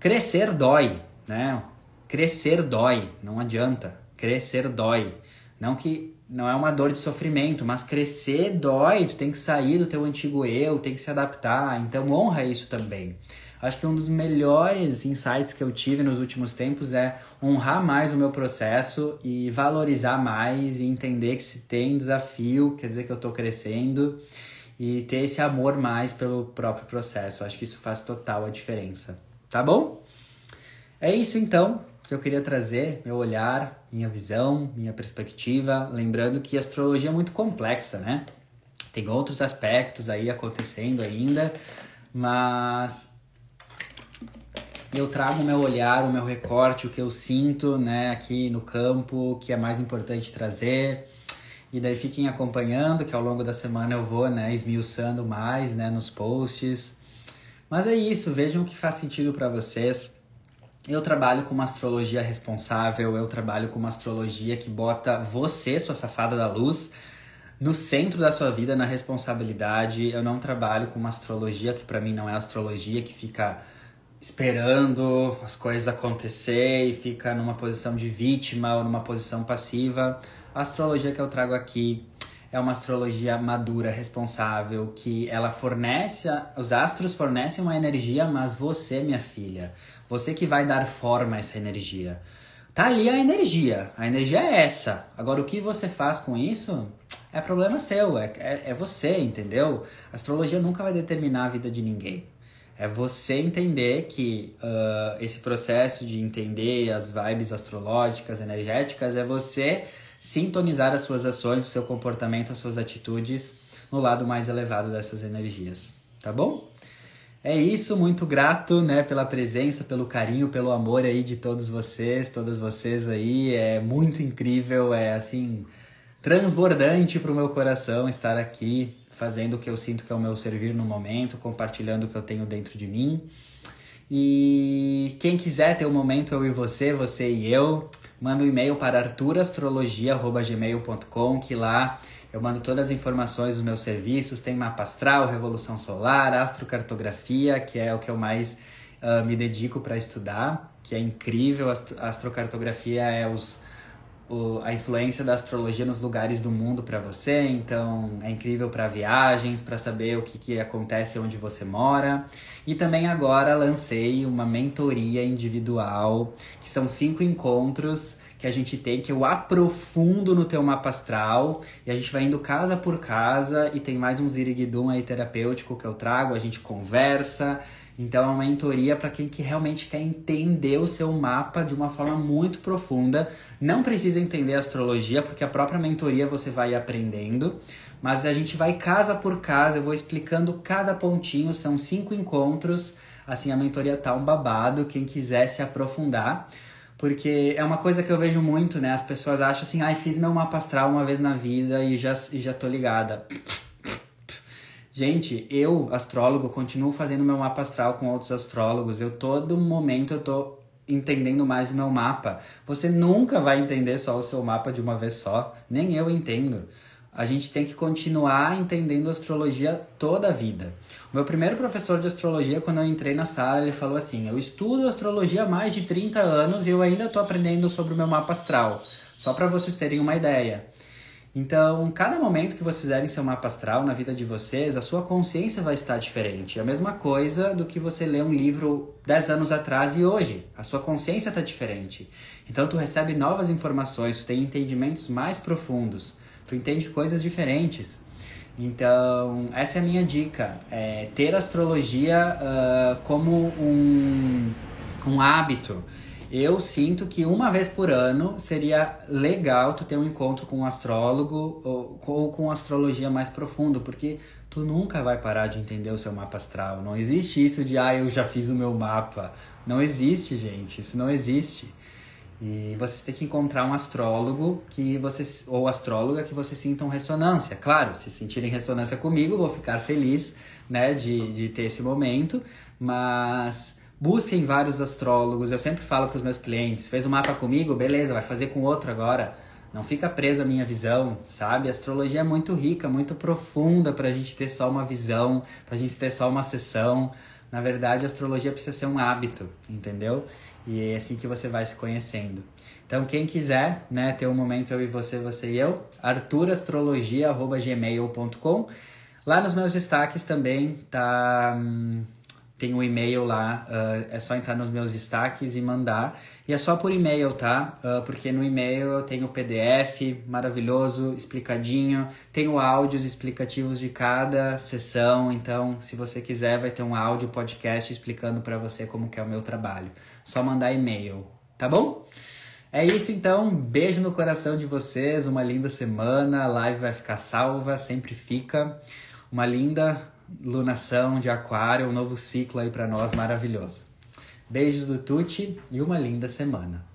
Crescer dói, né? Crescer dói, não adianta. Crescer dói. Não que não é uma dor de sofrimento, mas crescer dói, tu tem que sair do teu antigo eu, tem que se adaptar. Então honra isso também. Acho que um dos melhores insights que eu tive nos últimos tempos é honrar mais o meu processo e valorizar mais e entender que se tem desafio, quer dizer que eu estou crescendo e ter esse amor mais pelo próprio processo. Acho que isso faz total a diferença. Tá bom? É isso então que eu queria trazer, meu olhar, minha visão, minha perspectiva, lembrando que a astrologia é muito complexa, né? Tem outros aspectos aí acontecendo ainda, mas eu trago o meu olhar, o meu recorte, o que eu sinto, né, aqui no campo, o que é mais importante trazer. E daí fiquem acompanhando, que ao longo da semana eu vou, né, esmiuçando mais, né, nos posts. Mas é isso, vejam o que faz sentido para vocês. Eu trabalho com uma astrologia responsável, eu trabalho com uma astrologia que bota você, sua safada da luz, no centro da sua vida, na responsabilidade. Eu não trabalho com uma astrologia que para mim não é astrologia, que fica esperando as coisas acontecer e fica numa posição de vítima ou numa posição passiva. A astrologia que eu trago aqui é uma astrologia madura, responsável, que ela fornece, os astros fornecem uma energia, mas você, minha filha, você que vai dar forma a essa energia. Tá ali a energia, a energia é essa. Agora, o que você faz com isso é problema seu, é, é, é você, entendeu? A astrologia nunca vai determinar a vida de ninguém. É você entender que uh, esse processo de entender as vibes astrológicas, energéticas, é você sintonizar as suas ações, o seu comportamento, as suas atitudes no lado mais elevado dessas energias, tá bom? É isso, muito grato, né, pela presença, pelo carinho, pelo amor aí de todos vocês, todas vocês aí, é muito incrível, é assim transbordante para o meu coração estar aqui fazendo o que eu sinto que é o meu servir no momento, compartilhando o que eu tenho dentro de mim. E quem quiser ter um momento eu e você, você e eu, manda um e-mail para arturastrologia@gmail.com que lá eu mando todas as informações dos meus serviços, tem mapa astral, revolução solar, astrocartografia, que é o que eu mais uh, me dedico para estudar, que é incrível. Astrocartografia é os o, a influência da astrologia nos lugares do mundo para você. Então, é incrível para viagens, para saber o que, que acontece onde você mora. E também agora lancei uma mentoria individual, que são cinco encontros que a gente tem, que eu aprofundo no teu mapa astral. E a gente vai indo casa por casa e tem mais um ziriguidum aí terapêutico que eu trago, a gente conversa. Então é uma mentoria para quem que realmente quer entender o seu mapa de uma forma muito profunda. Não precisa entender astrologia, porque a própria mentoria você vai aprendendo. Mas a gente vai casa por casa, eu vou explicando cada pontinho, são cinco encontros. Assim, a mentoria tá um babado, quem quiser se aprofundar. Porque é uma coisa que eu vejo muito, né? As pessoas acham assim, ai, ah, fiz meu mapa astral uma vez na vida e já, e já tô ligada. Gente, eu, astrólogo, continuo fazendo meu mapa astral com outros astrólogos. Eu todo momento eu tô entendendo mais o meu mapa. Você nunca vai entender só o seu mapa de uma vez só, nem eu entendo. A gente tem que continuar entendendo astrologia toda a vida. O meu primeiro professor de astrologia, quando eu entrei na sala, ele falou assim: Eu estudo astrologia há mais de 30 anos e eu ainda estou aprendendo sobre o meu mapa astral. Só para vocês terem uma ideia. Então, cada momento que vocês fizerem seu mapa astral na vida de vocês, a sua consciência vai estar diferente. É a mesma coisa do que você ler um livro 10 anos atrás e hoje. A sua consciência está diferente. Então, tu recebe novas informações, tu tem entendimentos mais profundos, tu entende coisas diferentes. Então, essa é a minha dica. É ter astrologia uh, como um, um hábito eu sinto que uma vez por ano seria legal tu ter um encontro com um astrólogo ou, com astrologia mais profundo, porque tu nunca vai parar de entender o seu mapa astral. Não existe isso de, ah, eu já fiz o meu mapa. Não existe, gente. Isso não existe. E vocês têm que encontrar um astrólogo que vocês ou astróloga que vocês sintam ressonância. Claro, se sentirem ressonância comigo, vou ficar feliz, né, de, de ter esse momento, mas Busquem vários astrólogos. Eu sempre falo para os meus clientes: fez um mapa comigo, beleza, vai fazer com outro agora. Não fica preso à minha visão, sabe? A astrologia é muito rica, muito profunda para a gente ter só uma visão, para a gente ter só uma sessão. Na verdade, a astrologia precisa ser um hábito, entendeu? E é assim que você vai se conhecendo. Então, quem quiser, né, ter um momento eu e você, você e eu, arturastrologia@gmail.com. Lá nos meus destaques também tá hum, tem um e-mail lá, uh, é só entrar nos meus destaques e mandar. E é só por e-mail, tá? Uh, porque no e-mail eu tenho PDF maravilhoso, explicadinho, tenho áudios explicativos de cada sessão, então se você quiser vai ter um áudio podcast explicando para você como que é o meu trabalho. Só mandar e-mail, tá bom? É isso então, beijo no coração de vocês, uma linda semana, a live vai ficar salva, sempre fica. Uma linda lunação de aquário, um novo ciclo aí para nós maravilhoso. Beijos do Tuti e uma linda semana.